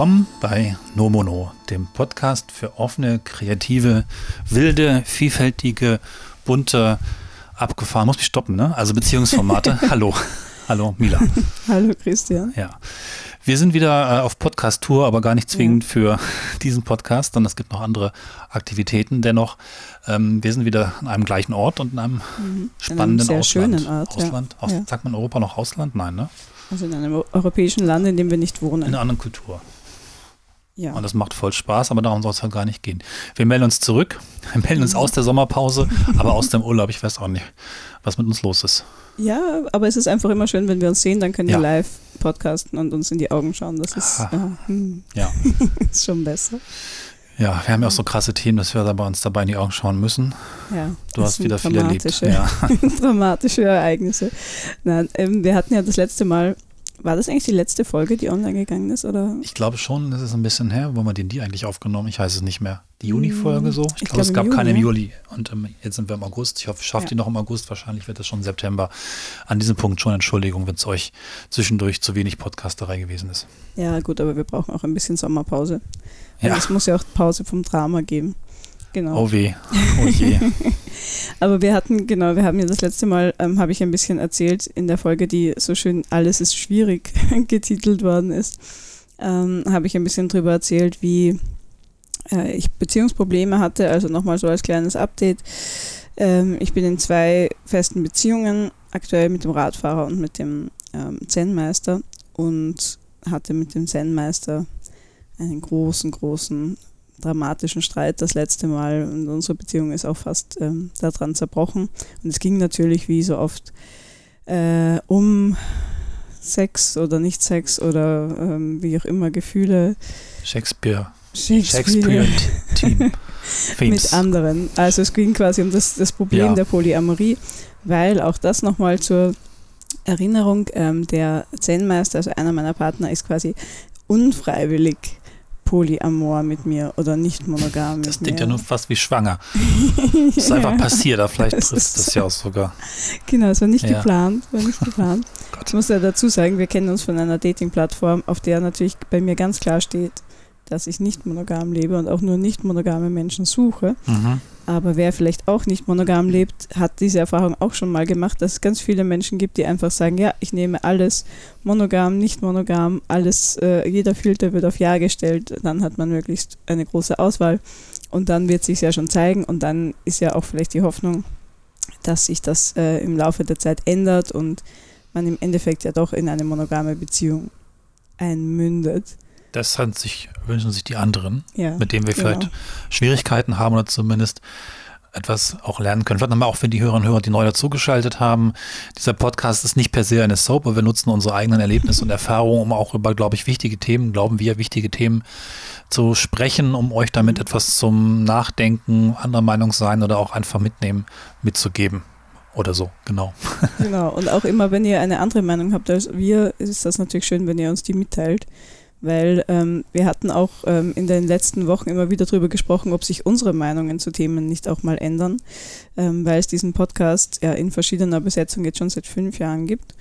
Willkommen bei Nomono, dem Podcast für offene, kreative, wilde, vielfältige, bunte, abgefahren, muss mich stoppen, ne? Also Beziehungsformate. Hallo. Hallo, Mila. Hallo, Christian. Ja. Wir sind wieder äh, auf Podcast-Tour, aber gar nicht zwingend ja. für diesen Podcast, sondern es gibt noch andere Aktivitäten. Dennoch, ähm, wir sind wieder an einem gleichen Ort und in einem mhm. spannenden in einem sehr Ausland. Schönen Ort, Ausland. Ja. Aus, ja. Sagt man Europa noch Ausland? Nein, ne? Also in einem europäischen Land, in dem wir nicht wohnen. In einer anderen Kultur. Ja. Und das macht voll Spaß, aber darum soll es halt gar nicht gehen. Wir melden uns zurück, wir melden uns aus der Sommerpause, aber aus dem Urlaub. Ich weiß auch nicht, was mit uns los ist. Ja, aber es ist einfach immer schön, wenn wir uns sehen, dann können ja. wir live podcasten und uns in die Augen schauen. Das ist, ah. hm. ja. ist schon besser. Ja, wir haben ja auch so krasse Themen, dass wir bei uns dabei in die Augen schauen müssen. Ja, du hast wieder viel erlebt. Ja. dramatische Ereignisse. Nein, ähm, wir hatten ja das letzte Mal war das eigentlich die letzte Folge, die online gegangen ist? Oder? Ich glaube schon, das ist ein bisschen her. Wo haben wir den die eigentlich aufgenommen? Ich weiß es nicht mehr. Die Juni-Folge so? Ich, ich glaube, es gab Juni, keine im Juli. Und ähm, jetzt sind wir im August. Ich hoffe, ich schaffe ja. die noch im August. Wahrscheinlich wird es schon September. An diesem Punkt schon Entschuldigung, wenn es euch zwischendurch zu wenig Podcasterei gewesen ist. Ja, gut, aber wir brauchen auch ein bisschen Sommerpause. Ja. Es muss ja auch Pause vom Drama geben. Genau. Oh weh. Oh je. Aber wir hatten, genau, wir haben ja das letzte Mal, ähm, habe ich ein bisschen erzählt in der Folge, die so schön Alles ist schwierig getitelt worden ist, ähm, habe ich ein bisschen darüber erzählt, wie äh, ich Beziehungsprobleme hatte. Also nochmal so als kleines Update. Ähm, ich bin in zwei festen Beziehungen, aktuell mit dem Radfahrer und mit dem ähm, Zen-Meister und hatte mit dem Zen-Meister einen großen, großen dramatischen Streit das letzte Mal und unsere Beziehung ist auch fast ähm, daran zerbrochen. Und es ging natürlich wie so oft äh, um Sex oder nicht Sex oder ähm, wie auch immer Gefühle. Shakespeare. Shakespeare. Team. mit anderen. Also es ging quasi um das, das Problem ja. der Polyamorie, weil auch das nochmal zur Erinnerung, ähm, der Zen-Meister, also einer meiner Partner, ist quasi unfreiwillig Polyamor mit mir oder nicht monogam Das klingt ja nur fast wie schwanger. Das ist einfach passiert, aber vielleicht trifft das, das ja auch sogar. Genau, es war nicht ja. geplant, war nicht geplant. ich muss ja dazu sagen, wir kennen uns von einer Dating-Plattform, auf der natürlich bei mir ganz klar steht, dass ich nicht monogam lebe und auch nur nicht monogame Menschen suche. Mhm. Aber wer vielleicht auch nicht monogam lebt, hat diese Erfahrung auch schon mal gemacht, dass es ganz viele Menschen gibt, die einfach sagen, ja, ich nehme alles monogam, nicht monogam, alles, äh, jeder Filter wird auf Ja gestellt, dann hat man möglichst eine große Auswahl und dann wird sich ja schon zeigen und dann ist ja auch vielleicht die Hoffnung, dass sich das äh, im Laufe der Zeit ändert und man im Endeffekt ja doch in eine monogame Beziehung einmündet. Das sich, wünschen sich die anderen, ja, mit denen wir genau. vielleicht Schwierigkeiten haben oder zumindest etwas auch lernen können. Vielleicht nochmal auch für die Hörerinnen und Hörer, die neu dazugeschaltet haben. Dieser Podcast ist nicht per se eine Soap, aber wir nutzen unsere eigenen Erlebnisse und Erfahrungen, um auch über, glaube ich, wichtige Themen, glauben wir, wichtige Themen zu sprechen, um euch damit mhm. etwas zum Nachdenken, anderer Meinung sein oder auch einfach mitnehmen, mitzugeben. Oder so, genau. Genau, und auch immer, wenn ihr eine andere Meinung habt als wir, ist das natürlich schön, wenn ihr uns die mitteilt weil ähm, wir hatten auch ähm, in den letzten Wochen immer wieder darüber gesprochen, ob sich unsere Meinungen zu Themen nicht auch mal ändern, ähm, weil es diesen Podcast ja in verschiedener Besetzung jetzt schon seit fünf Jahren gibt.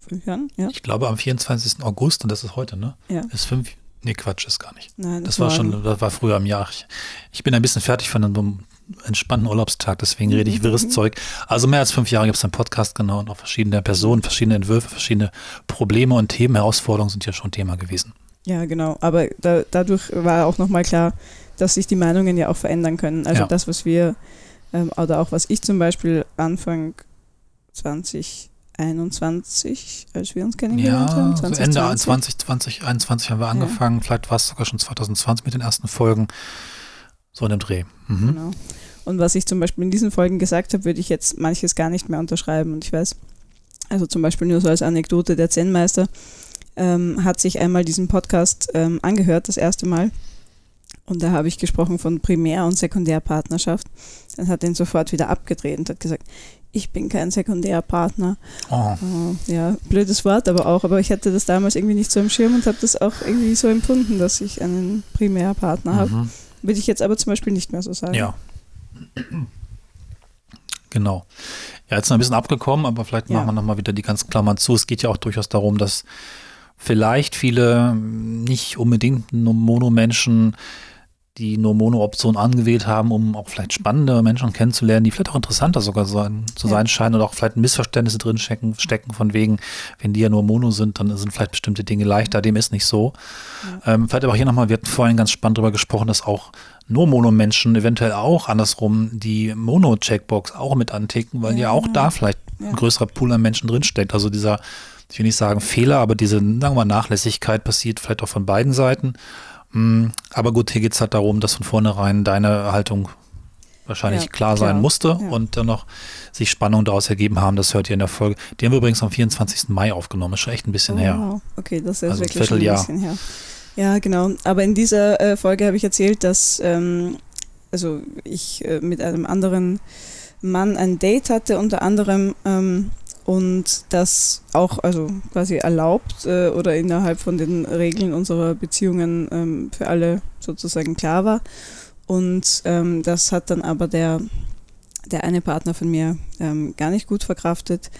Fünf Jahren, ja. Ich glaube am 24. August, und das ist heute, ne? Ja. Ist fünf, nee, Quatsch, ist gar nicht. Nein, das, das war schon, das war früher im Jahr. Ich, ich bin ein bisschen fertig von einem entspannten Urlaubstag, deswegen rede ich wirres mhm. Zeug. Also mehr als fünf Jahre gibt es einen Podcast, genau, und auch verschiedene Personen, verschiedene Entwürfe, verschiedene Probleme und Themen, Herausforderungen sind ja schon Thema gewesen. Ja, genau. Aber da, dadurch war auch nochmal klar, dass sich die Meinungen ja auch verändern können. Also ja. das, was wir, ähm, oder auch was ich zum Beispiel Anfang 2021, als wir uns kennengelernt ja, haben. 2020. So Ende 2020, 2021 haben wir angefangen, ja. vielleicht war es sogar schon 2020 mit den ersten Folgen. So in dem Dreh. Mhm. Genau. Und was ich zum Beispiel in diesen Folgen gesagt habe, würde ich jetzt manches gar nicht mehr unterschreiben. Und ich weiß, also zum Beispiel nur so als Anekdote, der Zen-Meister ähm, hat sich einmal diesen Podcast ähm, angehört, das erste Mal. Und da habe ich gesprochen von Primär- und Sekundärpartnerschaft. Dann hat er ihn sofort wieder abgedreht und hat gesagt, ich bin kein Sekundärpartner. Oh. Uh, ja, blödes Wort, aber auch. Aber ich hatte das damals irgendwie nicht so im Schirm und habe das auch irgendwie so empfunden, dass ich einen Primärpartner mhm. habe. Würde ich jetzt aber zum Beispiel nicht mehr so sagen. Ja. Genau. Ja, jetzt noch ein bisschen abgekommen, aber vielleicht ja. machen wir nochmal wieder die ganzen Klammern zu. Es geht ja auch durchaus darum, dass vielleicht viele nicht unbedingt Mono-Menschen die nur Mono-Option angewählt haben, um auch vielleicht spannende Menschen kennenzulernen, die vielleicht auch interessanter sogar sein, zu sein scheinen oder auch vielleicht Missverständnisse drin stecken, stecken von wegen, wenn die ja nur Mono sind, dann sind vielleicht bestimmte Dinge leichter. Dem ist nicht so. Ja. Ähm, vielleicht aber hier nochmal, wir hatten vorhin ganz spannend darüber gesprochen, dass auch nur Mono-Menschen eventuell auch andersrum die Mono-Checkbox auch mit anticken, weil ja, ja auch da vielleicht ein größerer Pool an Menschen drinsteckt. Also dieser, ich will nicht sagen Fehler, aber diese, sagen wir mal, Nachlässigkeit passiert vielleicht auch von beiden Seiten. Mm, aber gut, hier geht es halt darum, dass von vornherein deine Haltung wahrscheinlich ja, klar sein klar. musste ja. und dann noch sich Spannungen daraus ergeben haben. Das hört ihr in der Folge. Die haben wir übrigens am 24. Mai aufgenommen. Ist schon echt ein bisschen oh, her. Okay, das ist also wirklich schon ein bisschen her. Ja, genau. Aber in dieser äh, Folge habe ich erzählt, dass ähm, also ich äh, mit einem anderen Mann ein Date hatte, unter anderem ähm, und das auch also quasi erlaubt äh, oder innerhalb von den Regeln unserer Beziehungen ähm, für alle sozusagen klar war. Und ähm, das hat dann aber der, der eine Partner von mir ähm, gar nicht gut verkraftet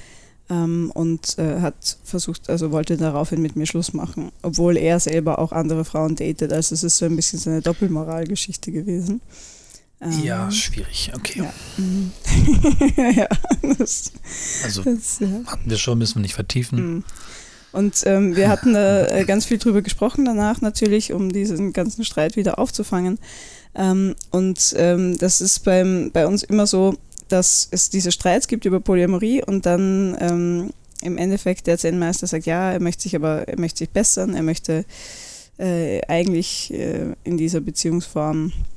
ähm, und äh, hat versucht, also wollte daraufhin mit mir Schluss machen, obwohl er selber auch andere Frauen datet. Also es ist so ein bisschen so eine Doppelmoralgeschichte gewesen. Ähm, ja, schwierig, okay. Ja, mhm. ja das, also das, ja. hatten wir schon, müssen wir nicht vertiefen. Mhm. Und ähm, wir hatten da äh, ganz viel drüber gesprochen danach natürlich, um diesen ganzen Streit wieder aufzufangen. Ähm, und ähm, das ist beim, bei uns immer so, dass es diese Streits gibt über Polyamorie und dann ähm, im Endeffekt der Zen-Meister sagt, ja, er möchte sich aber, er möchte sich bessern, er möchte äh, eigentlich äh, in dieser Beziehungsform äh,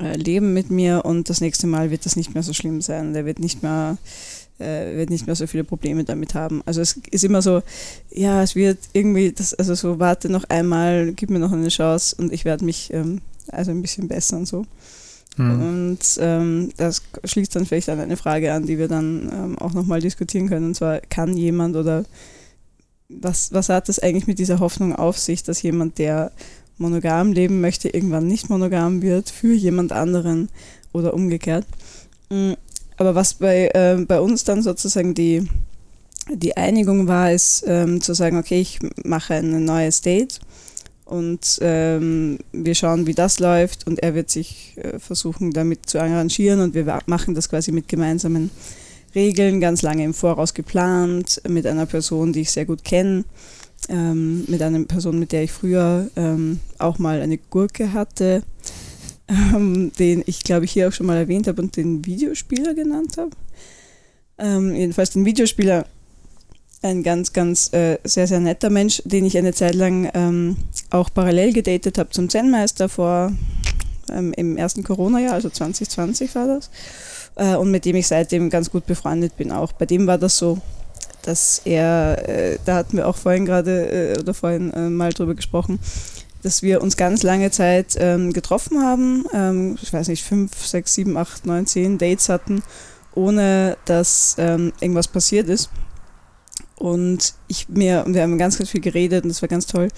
leben mit mir und das nächste Mal wird das nicht mehr so schlimm sein. Der wird nicht mehr äh, wird nicht mehr so viele Probleme damit haben. Also es ist immer so, ja, es wird irgendwie, das, also so, warte noch einmal, gib mir noch eine Chance und ich werde mich ähm, also ein bisschen besser und so. Mhm. Und ähm, das schließt dann vielleicht an eine Frage an, die wir dann ähm, auch nochmal diskutieren können. Und zwar, kann jemand oder was, was hat das eigentlich mit dieser Hoffnung auf sich, dass jemand, der monogam leben möchte, irgendwann nicht monogam wird für jemand anderen oder umgekehrt. Mm, aber was bei, äh, bei uns dann sozusagen die, die Einigung war, ist ähm, zu sagen, okay, ich mache ein neues Date und ähm, wir schauen, wie das läuft und er wird sich äh, versuchen, damit zu arrangieren und wir machen das quasi mit gemeinsamen Regeln, ganz lange im Voraus geplant, mit einer Person, die ich sehr gut kenne ähm, mit einer Person, mit der ich früher ähm, auch mal eine Gurke hatte, ähm, den ich glaube ich hier auch schon mal erwähnt habe und den Videospieler genannt habe. Ähm, jedenfalls den Videospieler, ein ganz, ganz äh, sehr, sehr netter Mensch, den ich eine Zeit lang ähm, auch parallel gedatet habe zum Zen-Meister vor ähm, im ersten Corona-Jahr, also 2020 war das. Äh, und mit dem ich seitdem ganz gut befreundet bin auch. Bei dem war das so, dass er, äh, da hatten wir auch vorhin gerade äh, oder vorhin äh, mal drüber gesprochen, dass wir uns ganz lange Zeit ähm, getroffen haben, ähm, ich weiß nicht, fünf, sechs, sieben, acht, neun, zehn Dates hatten, ohne dass ähm, irgendwas passiert ist. Und ich mir, wir haben ganz, ganz viel geredet und das war ganz toll.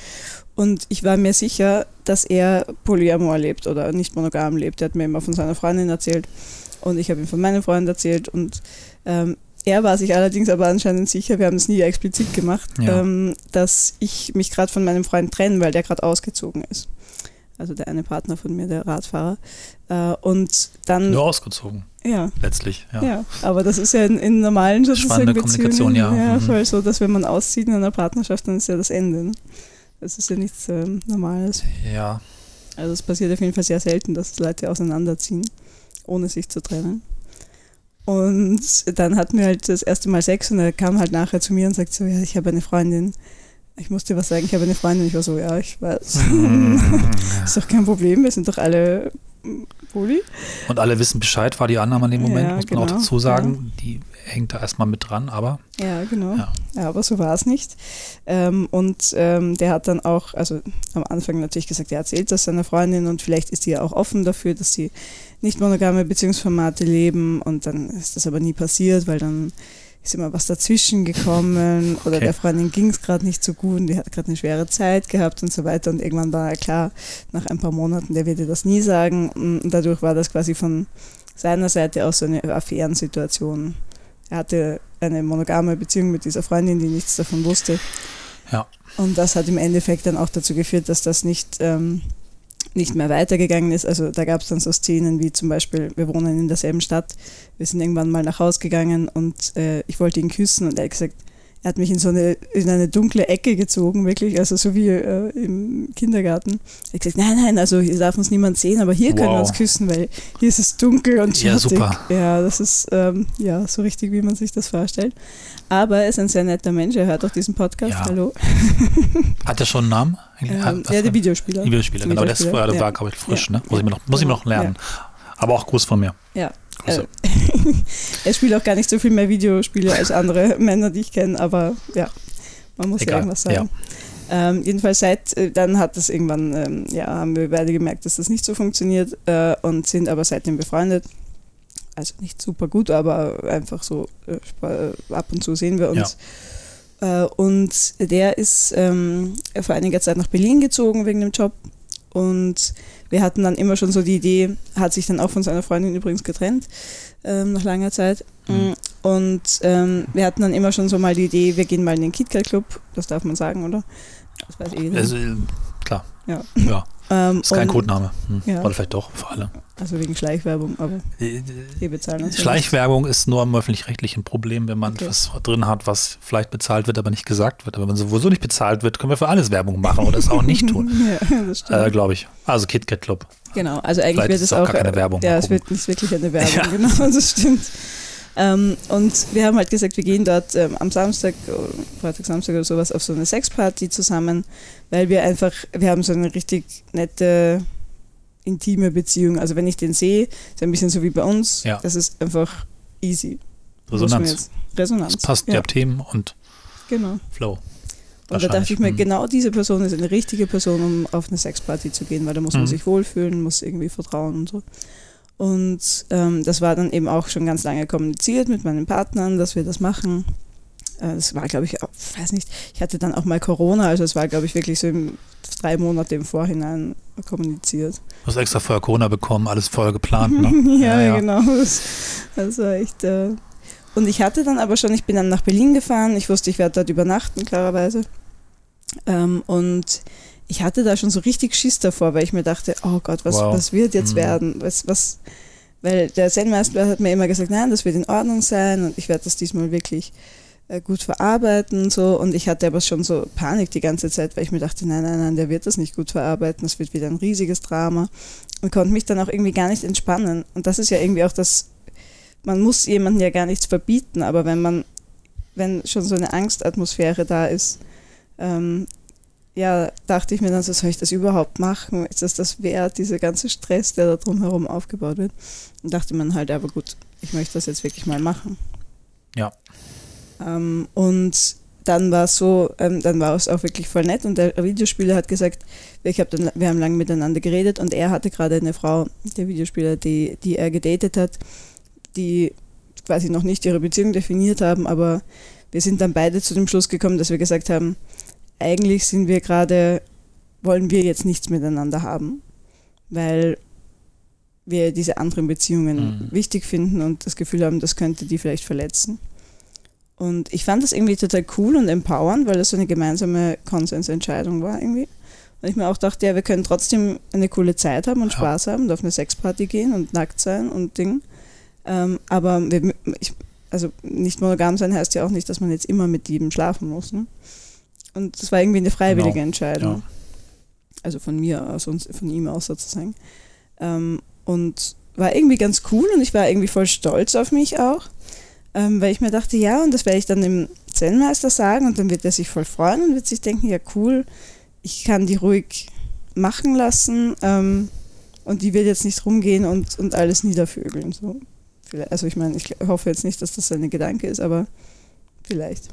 Und ich war mir sicher, dass er Polyamor lebt oder nicht monogam lebt. Er hat mir immer von seiner Freundin erzählt und ich habe ihm von meinen Freunden erzählt und ähm, er war sich allerdings aber anscheinend sicher, wir haben es nie explizit gemacht, ja. ähm, dass ich mich gerade von meinem Freund trenne, weil der gerade ausgezogen ist. Also der eine Partner von mir, der Radfahrer. Äh, und dann. Nur ausgezogen. Ja. Letztlich, ja. ja. Aber das ist ja in, in normalen sozusagen Beziehungen ja. ja mhm. voll so, dass wenn man auszieht in einer Partnerschaft, dann ist ja das Ende. Ne? Das ist ja nichts ähm, Normales. Ja. Also es passiert auf jeden Fall sehr selten, dass Leute auseinanderziehen, ohne sich zu trennen. Und dann hatten wir halt das erste Mal Sex und er kam halt nachher zu mir und sagt so, ja, ich habe eine Freundin. Ich musste was sagen, ich habe eine Freundin. Ich war so, ja, ich weiß. Ist doch kein Problem, wir sind doch alle Poli. Und alle wissen Bescheid, war die Annahme in dem Moment, ja, muss man genau, auch dazu sagen. Ja. Die hängt da erstmal mit dran, aber. Ja, genau. Ja, ja aber so war es nicht. Ähm, und ähm, der hat dann auch, also am Anfang natürlich gesagt, er erzählt das seiner Freundin und vielleicht ist die ja auch offen dafür, dass sie nicht monogame Beziehungsformate leben und dann ist das aber nie passiert, weil dann ist immer was dazwischen gekommen oder okay. der Freundin ging es gerade nicht so gut und die hat gerade eine schwere Zeit gehabt und so weiter und irgendwann war er klar, nach ein paar Monaten, der würde das nie sagen und dadurch war das quasi von seiner Seite aus so eine Affärensituation. Er hatte eine monogame Beziehung mit dieser Freundin, die nichts davon wusste. Ja. Und das hat im Endeffekt dann auch dazu geführt, dass das nicht, ähm, nicht mehr weitergegangen ist. Also da gab es dann so Szenen wie zum Beispiel, wir wohnen in derselben Stadt, wir sind irgendwann mal nach Hause gegangen und äh, ich wollte ihn küssen und er hat gesagt, er hat mich in so eine, in eine dunkle Ecke gezogen, wirklich, also so wie äh, im Kindergarten. Er hat gesagt, nein, nein, also hier darf uns niemand sehen, aber hier wow. können wir uns küssen, weil hier ist es dunkel und schattig. Ja, super. Ja, das ist ähm, ja so richtig, wie man sich das vorstellt. Aber er ist ein sehr netter Mensch, er hört auch diesen Podcast. Ja. Hallo. Hat er schon einen Namen? Ähm, ja, der Videospieler. Videospieler, genau, der, ist, der ja. war, glaube ich, frisch, ne? Muss ich mir noch, muss ich noch lernen. Aber auch Gruß von mir. Ja, also, er spielt auch gar nicht so viel mehr Videospiele als andere Männer, die ich kenne, aber ja, man muss Egal. ja irgendwas sagen. Ja. Ähm, jedenfalls seit, äh, dann hat das irgendwann, ähm, ja, haben wir beide gemerkt, dass das nicht so funktioniert äh, und sind aber seitdem befreundet. Also nicht super gut, aber einfach so äh, äh ab und zu sehen wir uns. Ja. Äh, und der ist ähm, vor einiger Zeit nach Berlin gezogen wegen dem Job und wir hatten dann immer schon so die Idee, hat sich dann auch von seiner Freundin übrigens getrennt, ähm, nach langer Zeit. Mhm. Und ähm, wir hatten dann immer schon so mal die Idee, wir gehen mal in den KitKat Club, das darf man sagen, oder? Das weiß eh also, klar. Ja. ja. Ähm, ist kein Codename. Hm. Ja. Oder vielleicht doch, für alle. Also wegen Schleichwerbung, aber wir bezahlen uns. Schleichwerbung ist nur am öffentlich-rechtlichen Problem, wenn man okay. was drin hat, was vielleicht bezahlt wird, aber nicht gesagt wird. Aber wenn sowieso nicht bezahlt wird, können wir für alles Werbung machen oder es auch nicht tun. ja, das stimmt. Äh, Glaube ich. Also KitKat Club. Genau, also eigentlich vielleicht wird es auch, auch gar keine Werbung. Ja, es wird nicht wirklich eine Werbung, ja. genau, das stimmt. Ähm, und wir haben halt gesagt, wir gehen dort ähm, am Samstag, Freitag, Samstag oder sowas auf so eine Sexparty zusammen, weil wir einfach, wir haben so eine richtig nette, intime Beziehung. Also wenn ich den sehe, ist ein bisschen so wie bei uns. Ja. Das ist einfach easy. Resonanz. Resonanz. Es passt, ja. ihr habt Themen und genau. Flow. Und da dachte ich mir, genau diese Person ist eine richtige Person, um auf eine Sexparty zu gehen, weil da muss man mhm. sich wohlfühlen, muss irgendwie vertrauen und so. Und ähm, das war dann eben auch schon ganz lange kommuniziert mit meinen Partnern, dass wir das machen. Äh, das war, glaube ich, ich weiß nicht, ich hatte dann auch mal Corona, also es war, glaube ich, wirklich so im, drei Monate im Vorhinein kommuniziert. Du hast extra vorher Corona bekommen, alles vorher geplant, ne? ja, ja, ja, genau. Das, das war echt. Äh und ich hatte dann aber schon, ich bin dann nach Berlin gefahren, ich wusste, ich werde dort übernachten, klarerweise. Ähm, und ich hatte da schon so richtig Schiss davor, weil ich mir dachte, oh Gott, was, wow. was wird jetzt mhm. werden? Was, was, weil der Zen-Meister hat mir immer gesagt, nein, das wird in Ordnung sein und ich werde das diesmal wirklich äh, gut verarbeiten und so. Und ich hatte aber schon so Panik die ganze Zeit, weil ich mir dachte, nein, nein, nein, der wird das nicht gut verarbeiten, das wird wieder ein riesiges Drama. Und konnte mich dann auch irgendwie gar nicht entspannen. Und das ist ja irgendwie auch das, man muss jemandem ja gar nichts verbieten, aber wenn man, wenn schon so eine Angstatmosphäre da ist, ähm, ja, dachte ich mir dann so, soll ich das überhaupt machen? Ist das das wert, dieser ganze Stress, der da drumherum aufgebaut wird? Und dachte man halt, aber gut, ich möchte das jetzt wirklich mal machen. Ja. Ähm, und dann war es so, ähm, dann war es auch wirklich voll nett und der Videospieler hat gesagt, ich hab dann, wir haben lange miteinander geredet und er hatte gerade eine Frau, der Videospieler, die, die er gedatet hat, die quasi noch nicht ihre Beziehung definiert haben, aber wir sind dann beide zu dem Schluss gekommen, dass wir gesagt haben, eigentlich sind wir gerade, wollen wir jetzt nichts miteinander haben, weil wir diese anderen Beziehungen mhm. wichtig finden und das Gefühl haben, das könnte die vielleicht verletzen. Und ich fand das irgendwie total cool und empowernd, weil das so eine gemeinsame Konsensentscheidung war irgendwie. Und ich mir auch dachte, ja, wir können trotzdem eine coole Zeit haben und ja. Spaß haben und auf eine Sexparty gehen und nackt sein und Ding. Ähm, aber wir, ich, also nicht monogam sein heißt ja auch nicht, dass man jetzt immer mit jedem schlafen muss. Ne? Und das war irgendwie eine freiwillige genau. Entscheidung. Ja. Also von mir aus und von ihm aus sozusagen. Ähm, und war irgendwie ganz cool und ich war irgendwie voll stolz auf mich auch, ähm, weil ich mir dachte, ja, und das werde ich dann dem Zen-Meister sagen und dann wird er sich voll freuen und wird sich denken, ja cool, ich kann die ruhig machen lassen ähm, und die wird jetzt nicht rumgehen und, und alles niedervögeln. So. Also ich meine, ich hoffe jetzt nicht, dass das seine Gedanke ist, aber vielleicht.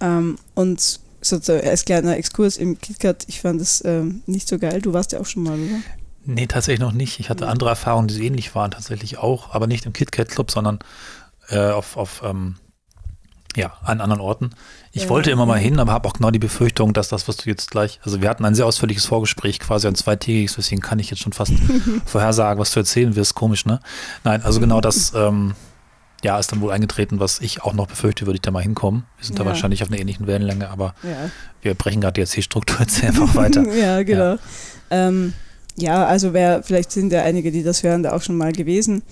Ähm, und sozusagen als kleiner Exkurs im KitKat, ich fand es ähm, nicht so geil. Du warst ja auch schon mal, oder? Nee, tatsächlich noch nicht. Ich hatte andere Erfahrungen, die ähnlich waren, tatsächlich auch, aber nicht im KitKat Club, sondern äh, auf, auf ähm, ja, an anderen Orten. Ich ja, wollte immer mal hin, aber habe auch genau die Befürchtung, dass das, was du jetzt gleich, also wir hatten ein sehr ausführliches Vorgespräch, quasi ein zweitägiges, deswegen kann ich jetzt schon fast vorhersagen, was du erzählen wirst. Komisch, ne? Nein, also genau das, ähm, Jahr ist dann wohl eingetreten, was ich auch noch befürchte, würde ich da mal hinkommen. Wir sind ja. da wahrscheinlich auf einer ähnlichen Wellenlänge, aber ja. wir brechen gerade die Erzählstruktur jetzt einfach weiter. ja, genau. Ja. Ähm, ja, also wer, vielleicht sind ja einige, die das hören, da auch schon mal gewesen.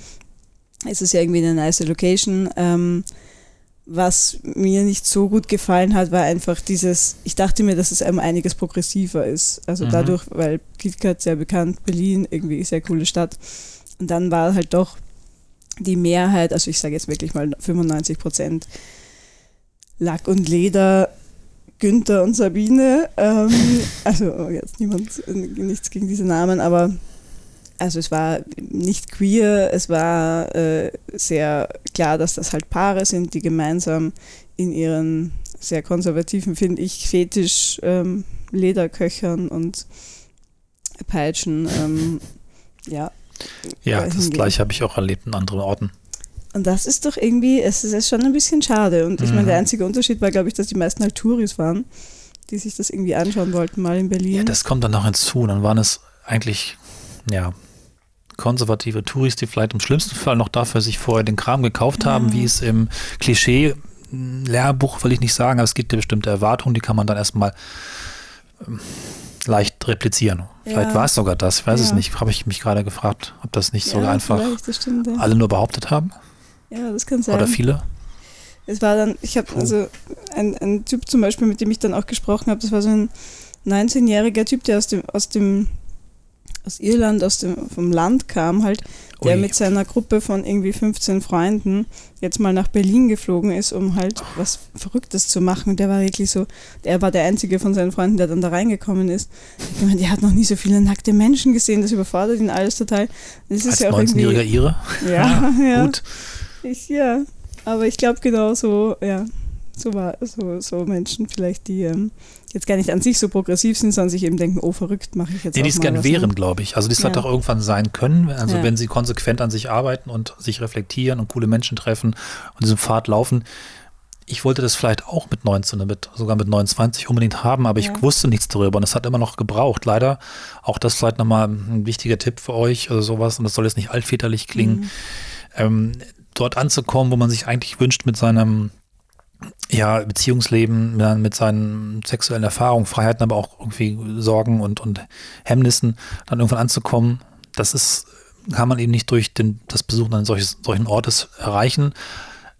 Es ist ja irgendwie eine nice Location. Ähm, was mir nicht so gut gefallen hat, war einfach dieses, ich dachte mir, dass es einem einiges progressiver ist. Also mhm. dadurch, weil KitKat sehr bekannt, Berlin, irgendwie sehr coole Stadt. Und dann war halt doch die Mehrheit, also ich sage jetzt wirklich mal 95 Prozent Lack und Leder, Günther und Sabine. Ähm, also jetzt niemand, nichts gegen diese Namen, aber also es war nicht queer, es war äh, sehr klar, dass das halt Paare sind, die gemeinsam in ihren sehr konservativen, finde ich, Fetisch ähm, Lederköchern und Peitschen, ähm, ja. Ja, das gleiche habe ich auch erlebt in anderen Orten. Und das ist doch irgendwie, es ist schon ein bisschen schade. Und ich mhm. meine, der einzige Unterschied war, glaube ich, dass die meisten halt Touris waren, die sich das irgendwie anschauen wollten, mal in Berlin. Ja, das kommt dann noch hinzu. Dann waren es eigentlich, ja, konservative Touris, die vielleicht im schlimmsten Fall noch dafür sich vorher den Kram gekauft haben, ja. wie es im Klischee Lehrbuch will ich nicht sagen, aber es gibt ja bestimmte Erwartungen, die kann man dann erstmal ähm, leicht replizieren. Ja. Vielleicht war es sogar das, ich weiß ja. es nicht. Habe ich mich gerade gefragt, ob das nicht sogar einfach stimmt, alle nur behauptet haben. Ja, das kann sein. Oder viele. Es war dann, ich habe also ein, ein Typ zum Beispiel, mit dem ich dann auch gesprochen habe, das war so ein 19-jähriger Typ, der aus dem, aus dem aus Irland, aus dem, vom Land kam halt, der Ui. mit seiner Gruppe von irgendwie 15 Freunden jetzt mal nach Berlin geflogen ist, um halt was Verrücktes zu machen. Und der war wirklich so, der war der einzige von seinen Freunden, der dann da reingekommen ist. Ich meine, der hat noch nie so viele nackte Menschen gesehen, das überfordert ihn alles total. Das ist Als ja auch 19-jähriger Ire? Ja, ja. Gut. Ich, ja, aber ich glaube genau so, ja, so war so, so Menschen vielleicht, die ähm, jetzt gar nicht an sich so progressiv sind, sondern sich eben denken, oh verrückt, mache ich jetzt Nee, die es gern wären, glaube ich. Also die es ja. auch irgendwann sein können, also ja. wenn sie konsequent an sich arbeiten und sich reflektieren und coole Menschen treffen und diesen Pfad laufen. Ich wollte das vielleicht auch mit 19, mit, sogar mit 29 unbedingt haben, aber ja. ich wusste nichts darüber und es hat immer noch gebraucht. Leider, auch das vielleicht nochmal ein wichtiger Tipp für euch oder sowas und das soll jetzt nicht altväterlich klingen. Mhm. Ähm, dort anzukommen, wo man sich eigentlich wünscht mit seinem ja, Beziehungsleben, mit seinen sexuellen Erfahrungen, Freiheiten, aber auch irgendwie Sorgen und, und Hemmnissen dann irgendwann anzukommen, das ist, kann man eben nicht durch den, das Besuchen eines solches, solchen Ortes erreichen.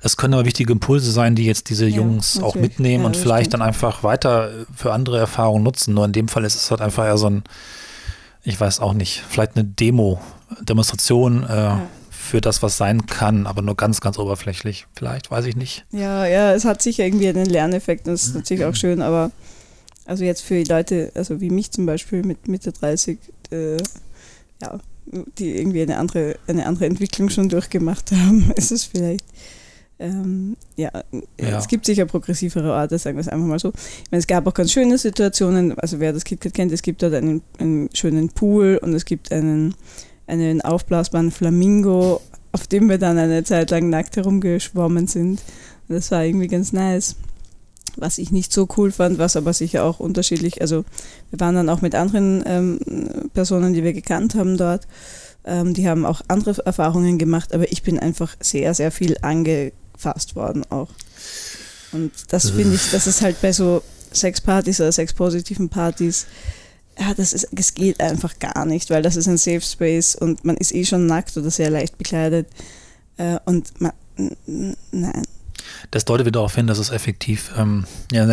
Es können aber wichtige Impulse sein, die jetzt diese ja, Jungs natürlich. auch mitnehmen ja, und vielleicht stimmt. dann einfach weiter für andere Erfahrungen nutzen. Nur in dem Fall ist es halt einfach eher so ein, ich weiß auch nicht, vielleicht eine Demo, Demonstration, äh, ja für das, was sein kann, aber nur ganz, ganz oberflächlich. Vielleicht, weiß ich nicht. Ja, ja, es hat sicher irgendwie einen Lerneffekt, das ist natürlich auch schön, aber also jetzt für die Leute, also wie mich zum Beispiel mit Mitte 30, äh, ja, die irgendwie eine andere, eine andere Entwicklung schon durchgemacht haben, ist es vielleicht. Ähm, ja, ja, es gibt sicher progressivere Orte, sagen wir es einfach mal so. Ich meine, es gab auch ganz schöne Situationen, also wer das KitKat kennt, es gibt dort einen, einen schönen Pool und es gibt einen einen aufblasbaren Flamingo, auf dem wir dann eine Zeit lang nackt herumgeschwommen sind. Das war irgendwie ganz nice. Was ich nicht so cool fand, was aber sicher auch unterschiedlich, also wir waren dann auch mit anderen ähm, Personen, die wir gekannt haben dort. Ähm, die haben auch andere Erfahrungen gemacht, aber ich bin einfach sehr, sehr viel angefasst worden auch. Und das finde ich, das ist halt bei so Sexpartys oder sexpositiven Partys, ja, das, ist, das geht einfach gar nicht, weil das ist ein Safe Space und man ist eh schon nackt oder sehr leicht bekleidet. Äh, und man, nein, das deutet wieder darauf hin, dass es effektiv ähm, ja,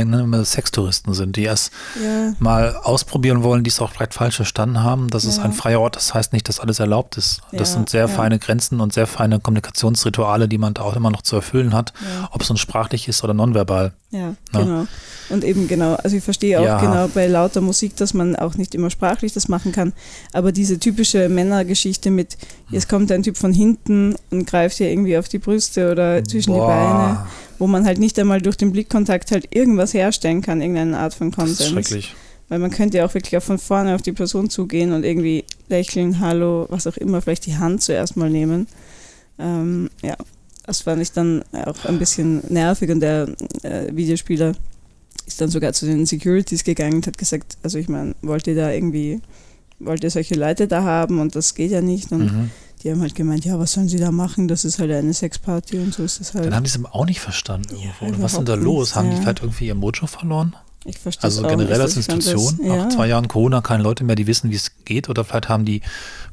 Sextouristen sind, die erst ja. mal ausprobieren wollen, die es auch vielleicht falsch verstanden haben. Das ja. ist ein freier Ort, das heißt nicht, dass alles erlaubt ist. Das sind sehr feine Grenzen und sehr feine Kommunikationsrituale, die man da auch immer noch zu erfüllen hat, ob es nun sprachlich ist oder nonverbal. Ja, Na? Ne? genau. Und eben genau, also ich verstehe auch genau bei lauter Musik, dass man auch nicht immer sprachlich das machen kann, aber diese typische Männergeschichte mit, jetzt kommt ein Typ von hinten und greift hier irgendwie auf die Brüste oder zwischen Boah. die Beine wo man halt nicht einmal durch den Blickkontakt halt irgendwas herstellen kann, irgendeine Art von Konsens. Das ist schrecklich. Weil man könnte ja auch wirklich auch von vorne auf die Person zugehen und irgendwie lächeln, hallo, was auch immer, vielleicht die Hand zuerst mal nehmen. Ähm, ja, das fand ich dann auch ein bisschen nervig und der äh, Videospieler ist dann sogar zu den Securities gegangen und hat gesagt, also ich meine, wollt ihr da irgendwie, wollt ihr solche Leute da haben und das geht ja nicht und mhm. Die haben halt gemeint, ja, was sollen sie da machen? Das ist halt eine Sexparty und so ist das halt. Dann haben die es auch nicht verstanden irgendwo. Ja, was ist denn da los? Nichts, haben die vielleicht irgendwie ihr Mojo verloren? Ich verstehe Also generell als Institution, das, ja. nach zwei Jahren Corona, keine Leute mehr, die wissen, wie es geht. Oder vielleicht haben die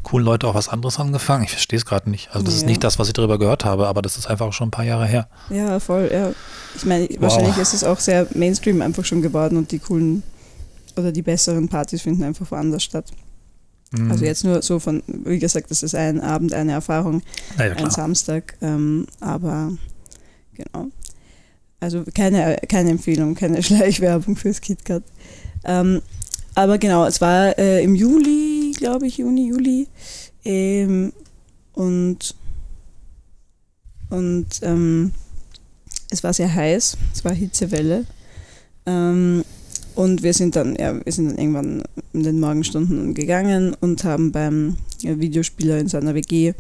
coolen Leute auch was anderes angefangen. Ich verstehe es gerade nicht. Also das ja. ist nicht das, was ich darüber gehört habe, aber das ist einfach auch schon ein paar Jahre her. Ja, voll, ja. Ich meine, wow. wahrscheinlich ist es auch sehr Mainstream einfach schon geworden und die coolen oder die besseren Partys finden einfach woanders statt. Mhm. Also jetzt nur so von, wie gesagt, das ist ein Abend, eine Erfahrung, ja, ein Samstag, ähm, aber genau. Also keine, keine Empfehlung, keine Schleichwerbung fürs KitKat. Ähm, aber genau, es war äh, im Juli, glaube ich, Juni, Juli. Ähm, und und ähm, es war sehr heiß, es war Hitzewelle. Ähm, und wir sind dann, ja, wir sind dann irgendwann in den Morgenstunden gegangen und haben beim Videospieler in seiner WG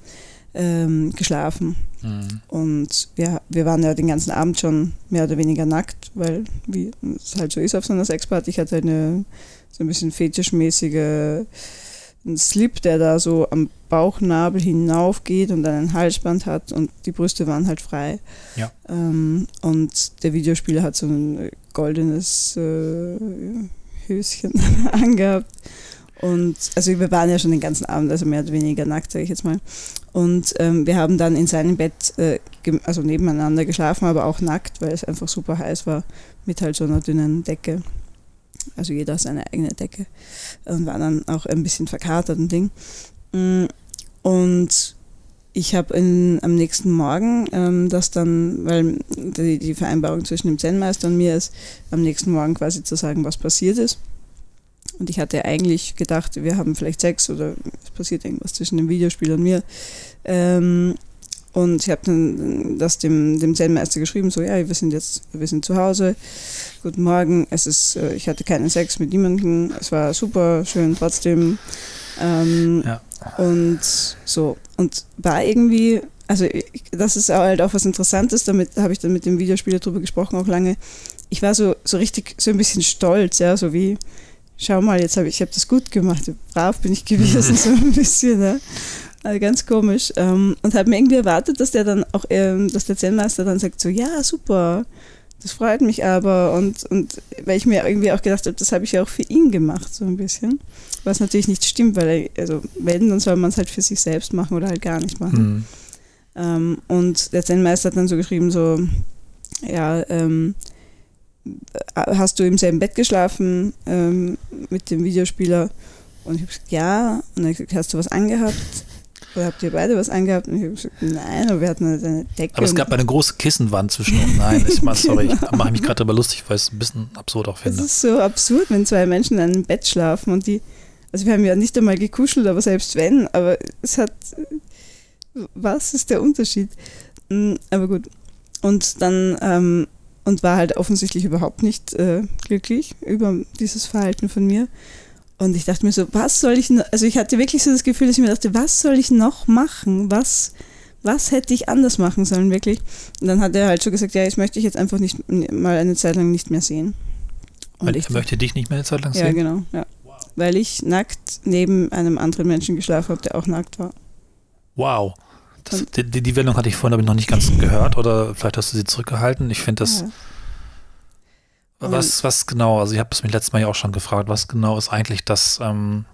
ähm, geschlafen. Mhm. Und wir, wir waren ja den ganzen Abend schon mehr oder weniger nackt, weil wie es halt so ist auf so einer Sexparty, ich hatte eine so ein bisschen fetischmäßige einen Slip, der da so am Bauchnabel hinaufgeht und einen Halsband hat und die Brüste waren halt frei. Ja. Ähm, und der Videospieler hat so ein goldenes äh, Höschen angehabt. Und also wir waren ja schon den ganzen Abend, also mehr oder weniger nackt, sage ich jetzt mal. Und ähm, wir haben dann in seinem Bett, äh, also nebeneinander geschlafen, aber auch nackt, weil es einfach super heiß war, mit halt so einer dünnen Decke. Also jeder seine eigene Decke. Und war dann auch ein bisschen verkatert und Ding. Mm, und ich habe am nächsten Morgen ähm, das dann, weil die, die, Vereinbarung zwischen dem Zen-Meister und mir ist, am nächsten Morgen quasi zu sagen, was passiert ist. Und ich hatte eigentlich gedacht, wir haben vielleicht Sex oder es passiert irgendwas zwischen dem Videospiel und mir. Ähm, und ich habe dann das dem, dem Zen-Meister geschrieben, so, ja, wir sind jetzt, wir sind zu Hause, guten Morgen, es ist, äh, ich hatte keinen Sex mit niemandem, es war super schön trotzdem. Ähm, ja. Und so, und war irgendwie, also das ist halt auch was Interessantes, damit habe ich dann mit dem Videospieler drüber gesprochen, auch lange. Ich war so, so richtig, so ein bisschen stolz, ja, so wie, schau mal, jetzt habe ich, ich habe das gut gemacht, brav bin ich gewesen, so ein bisschen, ne? Also ganz komisch. Ähm, und habe mir irgendwie erwartet, dass der dann auch, ähm, dass der Zen-Meister dann sagt, so, ja, super, das freut mich aber. Und, und weil ich mir irgendwie auch gedacht habe, das habe ich ja auch für ihn gemacht, so ein bisschen. Was natürlich nicht stimmt, weil, er, also, wenn, dann soll man es halt für sich selbst machen oder halt gar nicht machen. Mhm. Ähm, und der Zen-Meister hat dann so geschrieben, so, ja, ähm, hast du im selben Bett geschlafen ähm, mit dem Videospieler? Und ich habe gesagt, ja. Und dann gesagt, hast du was angehabt? Oder habt ihr beide was angehabt? Und ich habe gesagt, nein, aber wir hatten halt eine Decke. Aber es gab eine große Kissenwand zwischen uns. Nein, ich mach, sorry, genau. ich mache mich gerade darüber lustig, weil ich es ein bisschen absurd auch finde. Es ist so absurd, wenn zwei Menschen in einem Bett schlafen und die, also wir haben ja nicht einmal gekuschelt, aber selbst wenn, aber es hat, was ist der Unterschied? Hm, aber gut. Und dann, ähm, und war halt offensichtlich überhaupt nicht äh, glücklich über dieses Verhalten von mir. Und ich dachte mir so, was soll ich noch, also ich hatte wirklich so das Gefühl, dass ich mir dachte, was soll ich noch machen? Was, was hätte ich anders machen sollen, wirklich? Und dann hat er halt so gesagt, ja, ich möchte ich jetzt einfach nicht mal eine Zeit lang nicht mehr sehen. Und Weil ich möchte dich nicht mehr eine Zeit lang sehen? Ja, genau, ja. Wow. Weil ich nackt neben einem anderen Menschen geschlafen habe, der auch nackt war. Wow. Das, die, die, Wendung hatte ich vorhin aber noch nicht ganz gehört oder vielleicht hast du sie zurückgehalten. Ich finde das. Ja was, was genau, also ich habe es mir letztes Mal ja auch schon gefragt, was genau ist eigentlich das ähm,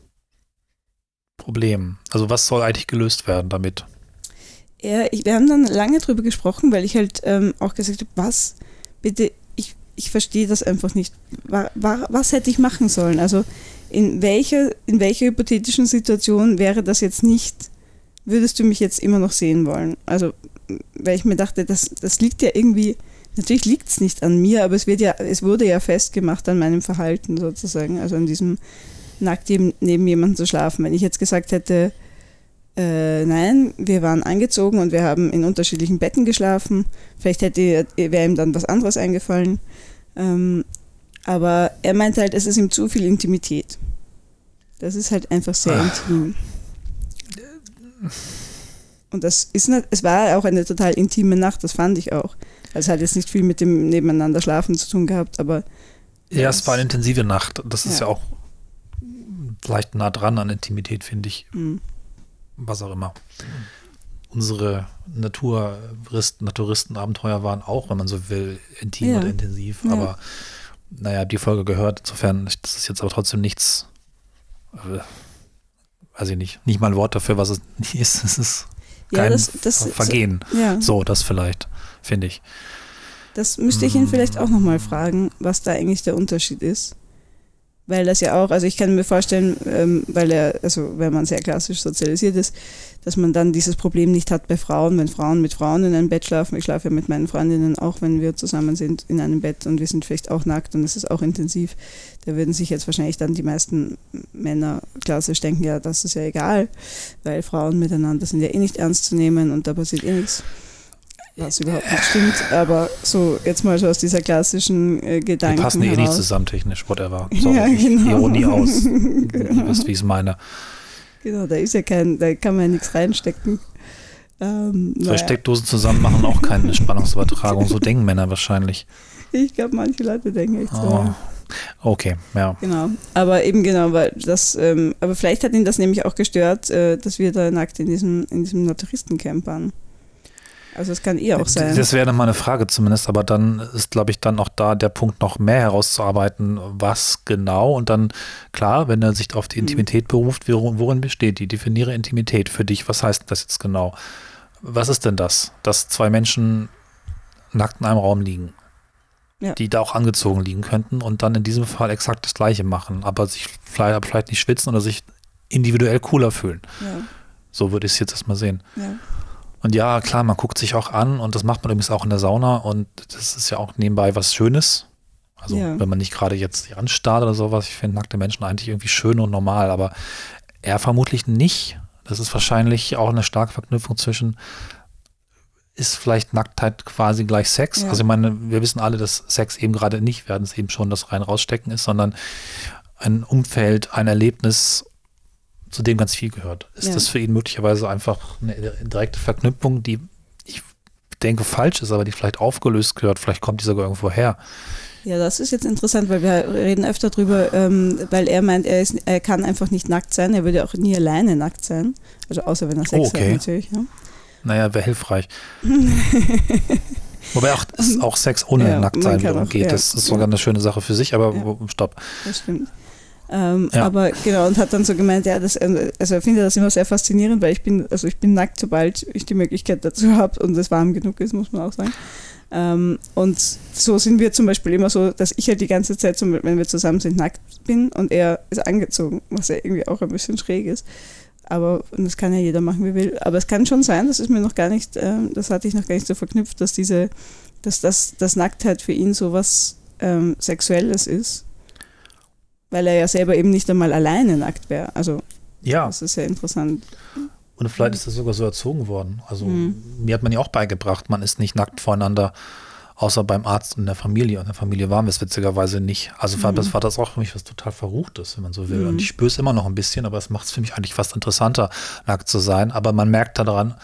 Problem? Also was soll eigentlich gelöst werden damit? Ja, ich, wir haben dann lange drüber gesprochen, weil ich halt ähm, auch gesagt habe, was, bitte, ich, ich verstehe das einfach nicht. War, war, was hätte ich machen sollen? Also in welcher, in welcher hypothetischen Situation wäre das jetzt nicht, würdest du mich jetzt immer noch sehen wollen? Also, weil ich mir dachte, das, das liegt ja irgendwie Natürlich liegt es nicht an mir, aber es, wird ja, es wurde ja festgemacht an meinem Verhalten sozusagen, also an diesem nackt neben jemandem zu schlafen. Wenn ich jetzt gesagt hätte, äh, nein, wir waren angezogen und wir haben in unterschiedlichen Betten geschlafen, vielleicht hätte wäre ihm dann was anderes eingefallen. Ähm, aber er meint halt, es ist ihm zu viel Intimität. Das ist halt einfach sehr Ach. intim. Und das ist es war auch eine total intime Nacht, das fand ich auch. Also es hat jetzt nicht viel mit dem Nebeneinander schlafen zu tun gehabt, aber. Ja, es war eine intensive Nacht. Das ist ja, ja auch leicht nah dran an Intimität, finde ich. Mhm. was auch immer. Unsere Naturisten, Naturisten-Abenteuer waren auch, wenn man so will, intim ja. oder intensiv. Ja. Aber naja, die Folge gehört. Insofern, das ist jetzt aber trotzdem nichts, äh, weiß ich nicht, nicht mal ein Wort dafür, was es nicht ist. Es ist kein ja, das, das, Vergehen. Ja. So, das vielleicht, finde ich. Das müsste ich ihn vielleicht auch nochmal fragen, was da eigentlich der Unterschied ist weil das ja auch, also ich kann mir vorstellen, ähm, weil er, also wenn man sehr klassisch sozialisiert ist, dass man dann dieses Problem nicht hat bei Frauen, wenn Frauen mit Frauen in einem Bett schlafen. Ich schlafe ja mit meinen Freundinnen auch, wenn wir zusammen sind in einem Bett und wir sind vielleicht auch nackt und es ist auch intensiv. Da würden sich jetzt wahrscheinlich dann die meisten Männer klassisch denken, ja, das ist ja egal, weil Frauen miteinander sind ja eh nicht ernst zu nehmen und da passiert eh nichts was überhaupt nicht stimmt, aber so jetzt mal so aus dieser klassischen äh, Gedanken. Die passen eh nicht zusammen technisch, whatever. Sorry, ja, genau. Ironie aus. genau. Ihr wisst, wie ich es meine. Genau, da ist ja kein, da kann man ja nichts reinstecken. Ähm, naja. Steckdosen zusammen machen auch keine Spannungsübertragung, so denken Männer wahrscheinlich. Ich glaube, manche Leute denken echt so. Oh. Okay, ja. Genau, aber eben genau, weil das, ähm, aber vielleicht hat ihn das nämlich auch gestört, äh, dass wir da nackt in diesem, in diesem Naturistencamp waren. Also es kann eh auch sein. Das wäre mal eine Frage zumindest, aber dann ist, glaube ich, dann auch da der Punkt noch mehr herauszuarbeiten, was genau und dann, klar, wenn er sich auf die mhm. Intimität beruft, worin besteht die? Definiere Intimität für dich. Was heißt das jetzt genau? Was ist denn das, dass zwei Menschen nackt in einem Raum liegen? Ja. die da auch angezogen liegen könnten und dann in diesem Fall exakt das Gleiche machen, aber sich vielleicht, vielleicht nicht schwitzen oder sich individuell cooler fühlen. Ja. So würde ich es jetzt erstmal sehen. Ja. Und ja, klar, man guckt sich auch an und das macht man übrigens auch in der Sauna und das ist ja auch nebenbei was Schönes. Also ja. wenn man nicht gerade jetzt anstarrt oder sowas, ich finde nackte Menschen eigentlich irgendwie schön und normal, aber er vermutlich nicht. Das ist wahrscheinlich auch eine starke Verknüpfung zwischen, ist vielleicht Nacktheit quasi gleich Sex? Ja. Also ich meine, wir wissen alle, dass Sex eben gerade nicht, werden es eben schon das rein rausstecken ist, sondern ein Umfeld, ein Erlebnis zu dem ganz viel gehört. Ist ja. das für ihn möglicherweise einfach eine direkte Verknüpfung, die ich denke falsch ist, aber die vielleicht aufgelöst gehört? Vielleicht kommt die sogar irgendwo her. Ja, das ist jetzt interessant, weil wir reden öfter drüber, ähm, weil er meint, er, ist, er kann einfach nicht nackt sein. Er würde auch nie alleine nackt sein. Also außer wenn er Sex oh, okay. hat natürlich. Ja. Naja, wäre hilfreich. Wobei auch, auch Sex ohne ja, Nacktsein geht. Ja, das ist sogar eine schöne Sache für sich, aber stopp. Das stimmt. Ähm, ja. Aber genau, und hat dann so gemeint, ja, das, äh, also er findet das immer sehr faszinierend, weil ich bin, also ich bin nackt, sobald ich die Möglichkeit dazu habe und es warm genug ist, muss man auch sagen. Ähm, und so sind wir zum Beispiel immer so, dass ich halt die ganze Zeit, wenn wir zusammen sind, nackt bin und er ist angezogen, was ja irgendwie auch ein bisschen schräg ist. Aber das kann ja jeder machen, wie will. Aber es kann schon sein, das ist mir noch gar nicht, äh, das hatte ich noch gar nicht so verknüpft, dass diese, dass das, das Nacktheit für ihn so was ähm, Sexuelles ist weil er ja selber eben nicht einmal alleine nackt wäre. Also ja. das ist ja interessant. Und vielleicht ist er sogar so erzogen worden. Also mhm. mir hat man ja auch beigebracht, man ist nicht nackt voreinander, außer beim Arzt und der Familie. Und der Familie waren wir es witzigerweise nicht. Also mhm. das war das auch für mich was total Verruchtes, wenn man so will. Mhm. Und ich spüre es immer noch ein bisschen, aber es macht es für mich eigentlich fast interessanter, nackt zu sein. Aber man merkt daran,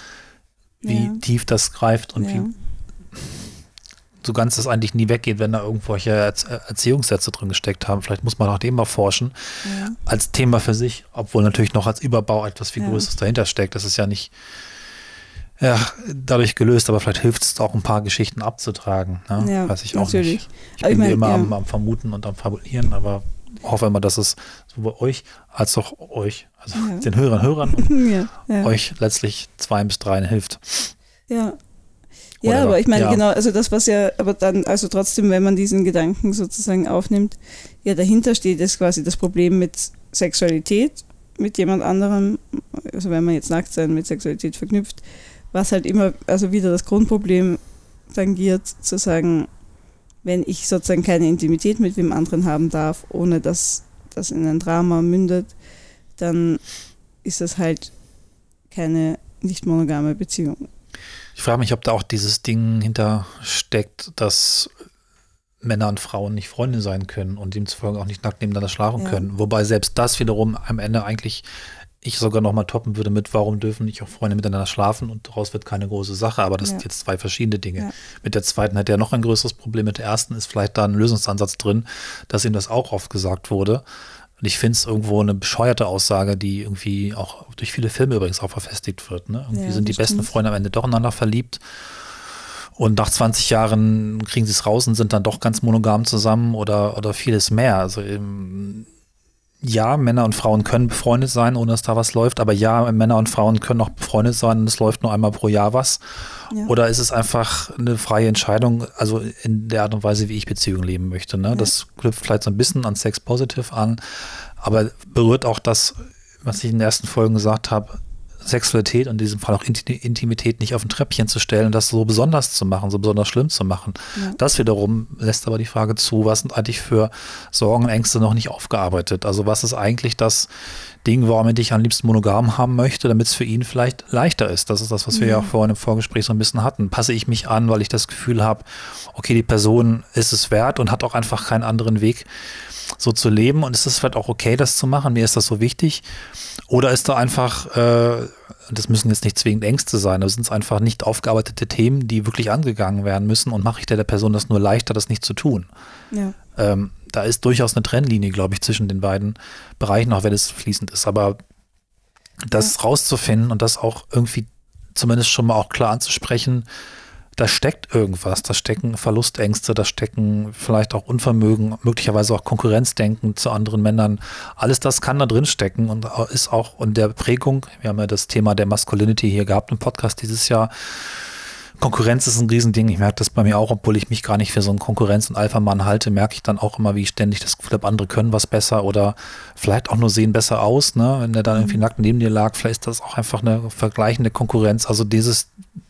wie ja. tief das greift und ja. wie so ganz das eigentlich nie weggeht, wenn da irgendwelche Erziehungssätze drin gesteckt haben. Vielleicht muss man nach dem mal forschen. Ja. Als Thema für sich, obwohl natürlich noch als Überbau etwas viel ja. Größeres dahinter steckt. Das ist ja nicht ja, dadurch gelöst, aber vielleicht hilft es auch ein paar Geschichten abzutragen. Ne? Ja, Weiß ich auch natürlich. nicht. Ich aber bin ich mein, immer am, am, Vermuten und am Fabulieren, aber hoffe immer, dass es sowohl euch als auch euch, also den Hörern, Hörern euch letztlich zwei bis drei hilft. Ja, ja, aber ich meine, ja. genau, also das, was ja, aber dann, also trotzdem, wenn man diesen Gedanken sozusagen aufnimmt, ja, dahinter steht es quasi das Problem mit Sexualität, mit jemand anderem, also wenn man jetzt nackt sein mit Sexualität verknüpft, was halt immer, also wieder das Grundproblem tangiert, zu sagen, wenn ich sozusagen keine Intimität mit wem anderen haben darf, ohne dass das in ein Drama mündet, dann ist das halt keine nicht monogame Beziehung. Ich frage mich, ob da auch dieses Ding hintersteckt, dass Männer und Frauen nicht Freunde sein können und demzufolge auch nicht nackt nebeneinander schlafen ja. können. Wobei selbst das wiederum am Ende eigentlich ich sogar noch mal toppen würde mit, warum dürfen nicht auch Freunde miteinander schlafen und daraus wird keine große Sache, aber das ja. sind jetzt zwei verschiedene Dinge. Ja. Mit der zweiten hat er noch ein größeres Problem, mit der ersten ist vielleicht da ein Lösungsansatz drin, dass ihm das auch oft gesagt wurde, Und ich finde es irgendwo eine bescheuerte Aussage, die irgendwie auch durch viele Filme übrigens auch verfestigt wird. Ne? Irgendwie ja, sind die besten Freunde am Ende doch ineinander verliebt. Und nach 20 Jahren kriegen sie es raus und sind dann doch ganz monogam zusammen oder, oder vieles mehr. Also eben, ja, Männer und Frauen können befreundet sein, ohne dass da was läuft. Aber ja, Männer und Frauen können auch befreundet sein und es läuft nur einmal pro Jahr was. Ja. Oder ist es einfach eine freie Entscheidung, also in der Art und Weise, wie ich Beziehungen leben möchte. Ne? Ja. Das knüpft vielleicht so ein bisschen an Sex Positive an, aber berührt auch das, was ich in den ersten Folgen gesagt habe, Sexualität und in diesem Fall auch Intimität nicht auf ein Treppchen zu stellen und das so besonders zu machen, so besonders schlimm zu machen. Ja. Das wiederum lässt aber die Frage zu, was sind eigentlich für Sorgen und Ängste noch nicht aufgearbeitet? Also was ist eigentlich das Ding, warum er dich am liebsten monogam haben möchte, damit es für ihn vielleicht leichter ist? Das ist das, was wir ja, ja vorhin im Vorgespräch so ein bisschen hatten. Passe ich mich an, weil ich das Gefühl habe, okay, die Person ist es wert und hat auch einfach keinen anderen Weg, so zu leben und ist es vielleicht auch okay, das zu machen? Mir ist das so wichtig. Oder ist da einfach, äh, das müssen jetzt nicht zwingend Ängste sein, da sind es einfach nicht aufgearbeitete Themen, die wirklich angegangen werden müssen und mache ich der, der Person das nur leichter, das nicht zu tun? Ja. Ähm, da ist durchaus eine Trennlinie, glaube ich, zwischen den beiden Bereichen, auch wenn es fließend ist. Aber das ja. rauszufinden und das auch irgendwie zumindest schon mal auch klar anzusprechen, da steckt irgendwas, da stecken Verlustängste, da stecken vielleicht auch Unvermögen, möglicherweise auch Konkurrenzdenken zu anderen Männern. Alles das kann da drin stecken und ist auch in der Prägung, wir haben ja das Thema der Masculinity hier gehabt im Podcast dieses Jahr. Konkurrenz ist ein Riesending. Ich merke das bei mir auch, obwohl ich mich gar nicht für so einen Konkurrenz- und Alpha-Mann halte, merke ich dann auch immer, wie ich ständig das Gefühl habe, andere können was besser oder vielleicht auch nur sehen besser aus. Ne? Wenn der dann irgendwie mhm. nackt neben dir lag, vielleicht ist das auch einfach eine vergleichende Konkurrenz. Also dieses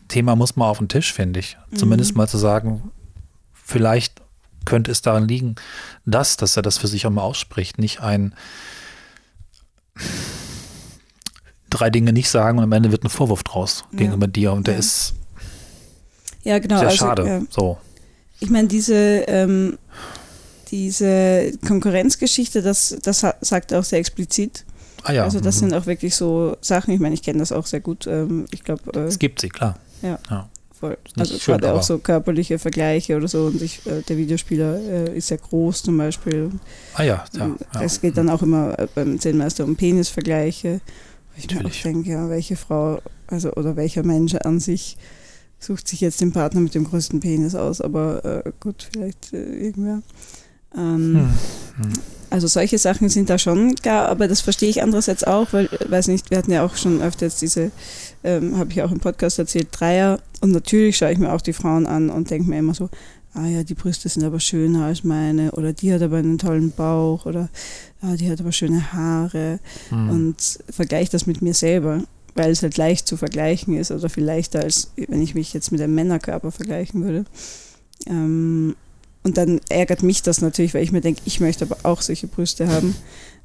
Thema muss mal auf den Tisch, finde ich. Mhm. Zumindest mal zu sagen, vielleicht könnte es daran liegen, dass, dass er das für sich auch mal ausspricht, nicht ein drei Dinge nicht sagen und am Ende wird ein Vorwurf draus ja. gegenüber dir und der ist ja genau sehr also, schade. Ja. So. Ich meine diese ähm, diese Konkurrenzgeschichte, das das sagt er auch sehr explizit. Ah ja. Also das mhm. sind auch wirklich so Sachen. Ich meine, ich kenne das auch sehr gut. Ähm, ich glaube. Äh, es gibt sie klar. Ja. ja. Voll. Also gerade auch so körperliche Vergleiche oder so und ich, äh, der Videospieler äh, ist sehr groß zum Beispiel. Ah ja, ja. Es geht dann auch immer äh, beim Zehnmeister um Penisvergleiche. Ich mir auch denke, ja, welche Frau, also oder welcher Mensch an sich sucht sich jetzt den Partner mit dem größten Penis aus, aber äh, gut, vielleicht äh, irgendwer. Ähm, hm. Hm. Also solche Sachen sind da schon klar, aber das verstehe ich andererseits auch, weil, weiß nicht, wir hatten ja auch schon öfter jetzt diese, ähm, habe ich auch im Podcast erzählt, Dreier und natürlich schaue ich mir auch die Frauen an und denke mir immer so, ah ja, die Brüste sind aber schöner als meine oder die hat aber einen tollen Bauch oder ah, die hat aber schöne Haare mhm. und vergleiche das mit mir selber, weil es halt leicht zu vergleichen ist oder viel leichter als wenn ich mich jetzt mit einem Männerkörper vergleichen würde. Ähm, und dann ärgert mich das natürlich, weil ich mir denke, ich möchte aber auch solche Brüste haben.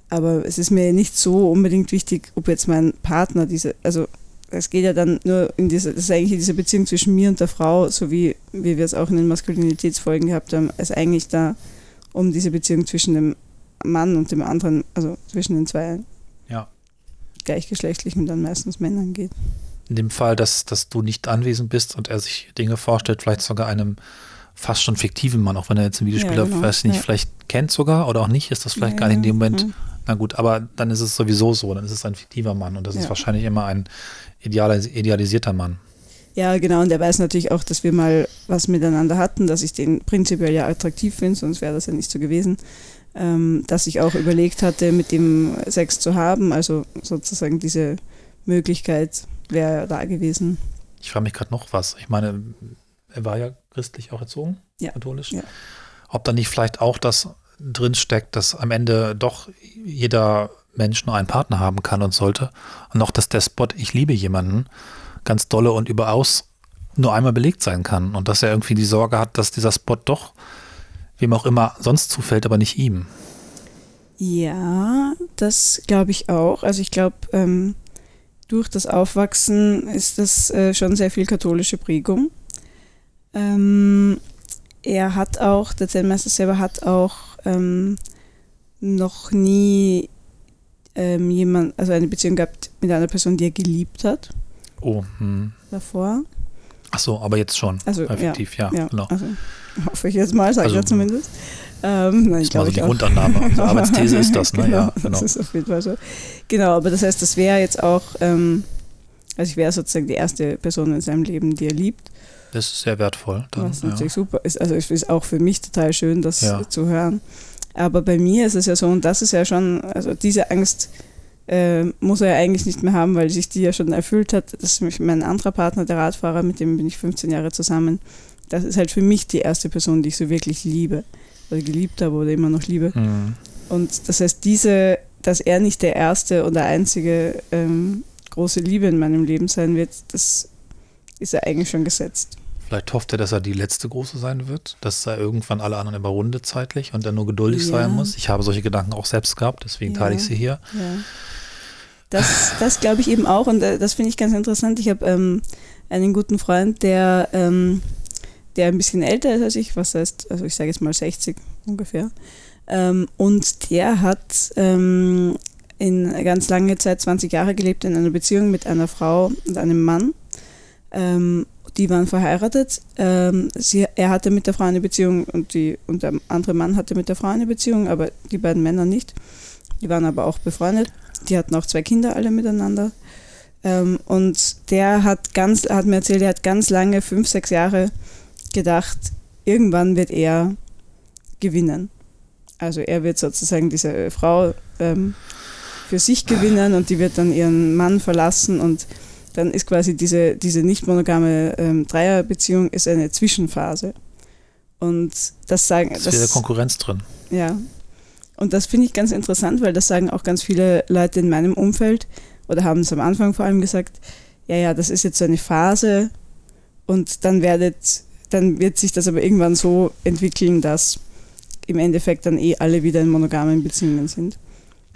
Aber es ist mir nicht so unbedingt wichtig, ob jetzt mein Partner diese, also es geht ja dann nur in diese, das ist eigentlich diese Beziehung zwischen mir und der Frau, so wie, wie wir es auch in den Maskulinitätsfolgen gehabt haben, es eigentlich da um diese Beziehung zwischen dem Mann und dem anderen, also zwischen den zwei ja. gleichgeschlechtlichen dann meistens Männern geht. In dem Fall, dass, dass du nicht anwesend bist und er sich Dinge vorstellt, vielleicht sogar einem fast schon fiktiven Mann, auch wenn er jetzt einen Videospieler, ja, genau. weiß nicht, ja. vielleicht kennt sogar oder auch nicht, ist das vielleicht ja, gar nicht in dem Moment. Na gut, aber dann ist es sowieso so, dann ist es ein fiktiver Mann und das ist wahrscheinlich immer ein idealis idealisierter Mann. Ja, genau, und er weiß natürlich auch, dass wir mal was miteinander hatten, dass ich den prinzipiell ja attraktiv finde, sonst wäre das ja nicht so gewesen. Ähm, dass ich auch überlegt hatte, mit dem Sex zu haben, also sozusagen diese Möglichkeit wäre da gewesen. Ich frage mich gerade noch was. Ich meine, er war ja christlich auch erzogen, ja. katholisch. Ja. Ob da nicht vielleicht auch das drin steckt, dass am Ende doch jeder Mensch nur einen Partner haben kann und sollte. Und auch, dass der Spot Ich liebe jemanden ganz dolle und überaus nur einmal belegt sein kann. Und dass er irgendwie die Sorge hat, dass dieser Spot doch wem auch immer sonst zufällt, aber nicht ihm. Ja, das glaube ich auch. Also ich glaube, ähm, durch das Aufwachsen ist das äh, schon sehr viel katholische Prägung. Ähm, er hat auch, der Zen-Meister selber hat auch ähm, noch nie ähm, jemand, also eine Beziehung gehabt mit einer Person, die er geliebt hat. Oh, hm. Davor. Ach so, aber jetzt schon. Also, effektiv, ja, ja, ja genau. Also, hoffe ich jetzt mal, sage also, ich ja zumindest. Ähm, nein, das ist mal so die Grundannahme. Also Arbeitsthese ist das, ne? genau, ja, genau. Das ist auf jeden Fall so. Genau, aber das heißt, das wäre jetzt auch, ähm, also ich wäre sozusagen die erste Person in seinem Leben, die er liebt. Das ist sehr wertvoll. Dann, was natürlich ja. super ist. Also es ist auch für mich total schön, das ja. zu hören. Aber bei mir ist es ja so, und das ist ja schon, also diese Angst äh, muss er ja eigentlich nicht mehr haben, weil sich die ja schon erfüllt hat. Das ist mein anderer Partner, der Radfahrer, mit dem bin ich 15 Jahre zusammen. Das ist halt für mich die erste Person, die ich so wirklich liebe. Oder geliebt habe oder immer noch liebe. Mhm. Und das heißt, diese, dass er nicht der erste oder einzige ähm, große Liebe in meinem Leben sein wird, das ist ja eigentlich schon gesetzt. Vielleicht hofft er, dass er die letzte große sein wird, dass er irgendwann alle anderen überrundet zeitlich und er nur geduldig ja. sein muss. Ich habe solche Gedanken auch selbst gehabt, deswegen ja. teile ich sie hier. Ja. Das, das glaube ich eben auch und äh, das finde ich ganz interessant. Ich habe ähm, einen guten Freund, der, ähm, der ein bisschen älter ist als ich, was heißt, also ich sage jetzt mal 60 ungefähr. Ähm, und der hat ähm, in ganz lange Zeit, 20 Jahre gelebt, in einer Beziehung mit einer Frau und einem Mann. Ähm, die waren verheiratet. Ähm, sie, er hatte mit der Frau eine Beziehung und, die, und der andere Mann hatte mit der Frau eine Beziehung, aber die beiden Männer nicht. Die waren aber auch befreundet. Die hatten auch zwei Kinder alle miteinander. Ähm, und der hat ganz, hat mir erzählt, er hat ganz lange, fünf, sechs Jahre gedacht, irgendwann wird er gewinnen. Also er wird sozusagen diese Frau ähm, für sich gewinnen und die wird dann ihren Mann verlassen und dann ist quasi diese, diese nicht monogame ähm, Dreierbeziehung ist eine Zwischenphase. Und das sagen. Das ist wieder Konkurrenz drin. Ja. Und das finde ich ganz interessant, weil das sagen auch ganz viele Leute in meinem Umfeld oder haben es am Anfang vor allem gesagt, ja, ja, das ist jetzt so eine Phase und dann werdet, dann wird sich das aber irgendwann so entwickeln, dass im Endeffekt dann eh alle wieder in monogamen Beziehungen sind.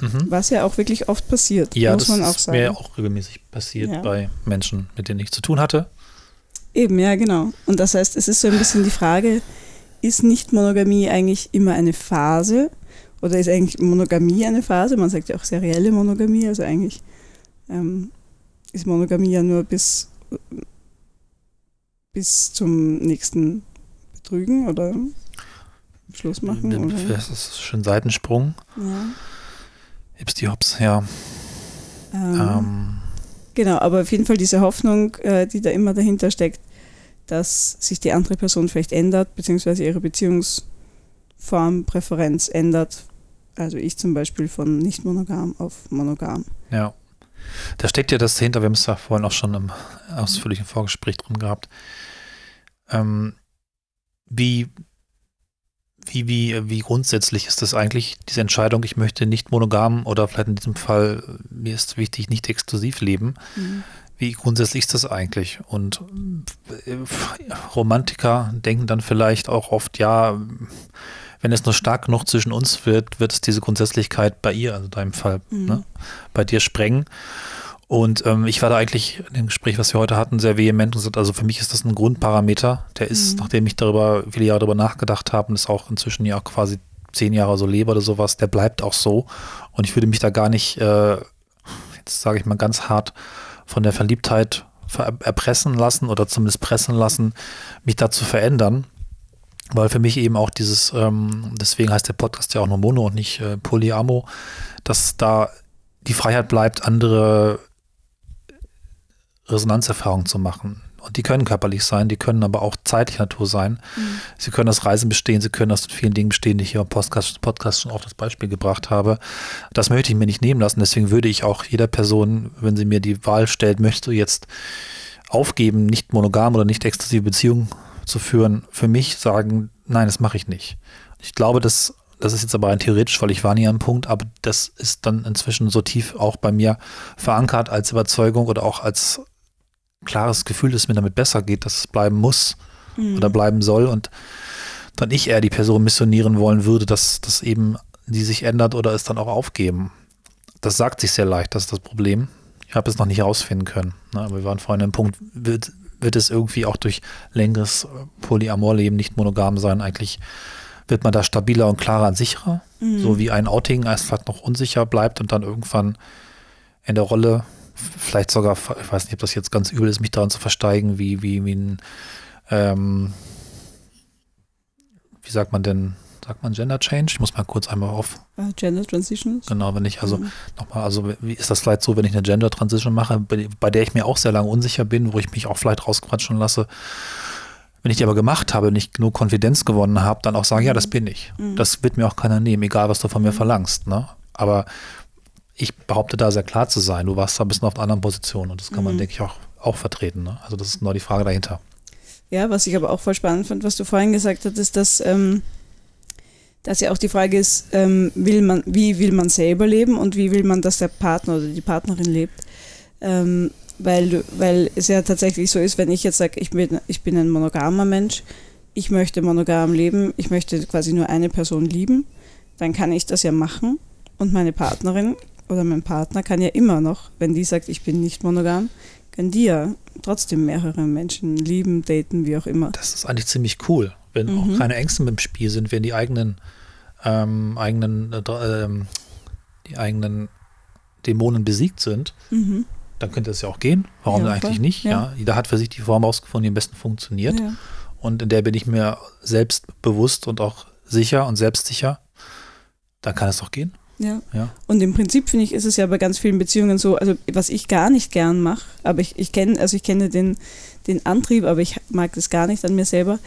Mhm. Was ja auch wirklich oft passiert, ja, muss man auch sagen. Ja, das ist mir auch regelmäßig passiert ja. bei Menschen, mit denen ich zu tun hatte. Eben, ja, genau. Und das heißt, es ist so ein bisschen die Frage, ist Nicht-Monogamie eigentlich immer eine Phase oder ist eigentlich Monogamie eine Phase? Man sagt ja auch serielle Monogamie, also eigentlich ähm, ist Monogamie ja nur bis, bis zum nächsten Betrügen oder Schluss machen. Das ist schon Seitensprung. Ja. Hipsty Hops, ja. Ähm, ähm. Genau, aber auf jeden Fall diese Hoffnung, äh, die da immer dahinter steckt, dass sich die andere Person vielleicht ändert, beziehungsweise ihre Beziehungsform, Präferenz ändert. Also ich zum Beispiel von nicht monogam auf monogam. Ja. Da steckt ja das dahinter, wir haben es ja vorhin auch schon im ausführlichen Vorgespräch drin gehabt. Ähm, wie wie, wie, wie grundsätzlich ist das eigentlich, diese Entscheidung, ich möchte nicht monogam oder vielleicht in diesem Fall, mir ist wichtig, nicht exklusiv leben. Mhm. Wie grundsätzlich ist das eigentlich? Und äh, Romantiker denken dann vielleicht auch oft, ja, wenn es nur stark genug zwischen uns wird, wird es diese Grundsätzlichkeit bei ihr, also in deinem Fall, mhm. ne, bei dir sprengen. Und ähm, ich war da eigentlich in dem Gespräch, was wir heute hatten, sehr vehement und gesagt, also für mich ist das ein Grundparameter. Der ist, mhm. nachdem ich darüber viele Jahre darüber nachgedacht habe und es auch inzwischen ja quasi zehn Jahre so lebe oder sowas, der bleibt auch so. Und ich würde mich da gar nicht, äh, jetzt sage ich mal ganz hart, von der Verliebtheit erpressen lassen oder zumindest pressen lassen, mich da zu verändern. Weil für mich eben auch dieses, ähm, deswegen heißt der Podcast ja auch nur Mono und nicht äh, Polyamo, dass da die Freiheit bleibt, andere Resonanzerfahrungen zu machen. Und die können körperlich sein, die können aber auch zeitlicher Natur sein. Mhm. Sie können aus Reisen bestehen, sie können aus vielen Dingen bestehen, die ich hier im Podcast, Podcast schon auf das Beispiel gebracht habe. Das möchte ich mir nicht nehmen lassen. Deswegen würde ich auch jeder Person, wenn sie mir die Wahl stellt, möchtest du jetzt aufgeben, nicht monogam oder nicht exklusive Beziehungen zu führen, für mich sagen, nein, das mache ich nicht. Ich glaube, dass das ist jetzt aber ein theoretisch, weil ich war nie am Punkt, aber das ist dann inzwischen so tief auch bei mir verankert als Überzeugung oder auch als klares Gefühl, dass es mir damit besser geht, dass es bleiben muss mhm. oder bleiben soll und dann ich eher die Person missionieren wollen würde, dass das eben die sich ändert oder es dann auch aufgeben. Das sagt sich sehr leicht, das ist das Problem. Ich habe es noch nicht herausfinden können. Ne? Aber wir waren vorhin im Punkt, wird, wird es irgendwie auch durch längeres Polyamorleben nicht monogam sein, eigentlich wird man da stabiler und klarer und sicherer. Mhm. So wie ein Outing erst vielleicht noch unsicher bleibt und dann irgendwann in der Rolle vielleicht sogar, ich weiß nicht, ob das jetzt ganz übel ist, mich daran zu versteigen, wie, wie, wie ein, ähm, wie sagt man denn, sagt man Gender Change? Ich muss mal kurz einmal auf. Uh, Gender Transitions? Genau, wenn ich also mhm. nochmal, also wie ist das vielleicht so, wenn ich eine Gender Transition mache, bei, bei, der ich mir auch sehr lange unsicher bin, wo ich mich auch vielleicht rausquatschen lasse. Wenn ich die aber gemacht habe, nicht genug Konfidenz gewonnen habe, dann auch sagen, ja, das mhm. bin ich. Mhm. Das wird mir auch keiner nehmen, egal was du von mir mhm. verlangst. Ne? Aber ich behaupte da sehr klar zu sein. Du warst da ein bisschen auf einer anderen Position und das kann man, mhm. denke ich, auch, auch vertreten. Ne? Also das ist genau die Frage dahinter. Ja, was ich aber auch voll spannend fand, was du vorhin gesagt hattest, dass, ähm, dass ja auch die Frage ist, ähm, will man, wie will man selber leben und wie will man, dass der Partner oder die Partnerin lebt. Ähm, weil, weil es ja tatsächlich so ist, wenn ich jetzt sage, ich bin, ich bin ein monogamer Mensch, ich möchte monogam leben, ich möchte quasi nur eine Person lieben, dann kann ich das ja machen und meine Partnerin oder mein Partner kann ja immer noch, wenn die sagt, ich bin nicht monogam, können die ja trotzdem mehrere Menschen lieben, daten, wie auch immer. Das ist eigentlich ziemlich cool, wenn mhm. auch keine Ängste mit dem Spiel sind, wenn die eigenen, ähm, eigenen, äh, ähm, die eigenen Dämonen besiegt sind. Mhm. Dann könnte es ja auch gehen. Warum ja, eigentlich nicht? Ja. ja. Jeder hat für sich die Form ausgefunden, die am besten funktioniert. Ja. Und in der bin ich mir selbst bewusst und auch sicher und selbstsicher. Dann kann es doch gehen. Ja. ja. Und im Prinzip finde ich, ist es ja bei ganz vielen Beziehungen so, also was ich gar nicht gern mache, aber ich, ich kenne, also ich kenne den, den Antrieb, aber ich mag das gar nicht an mir selber,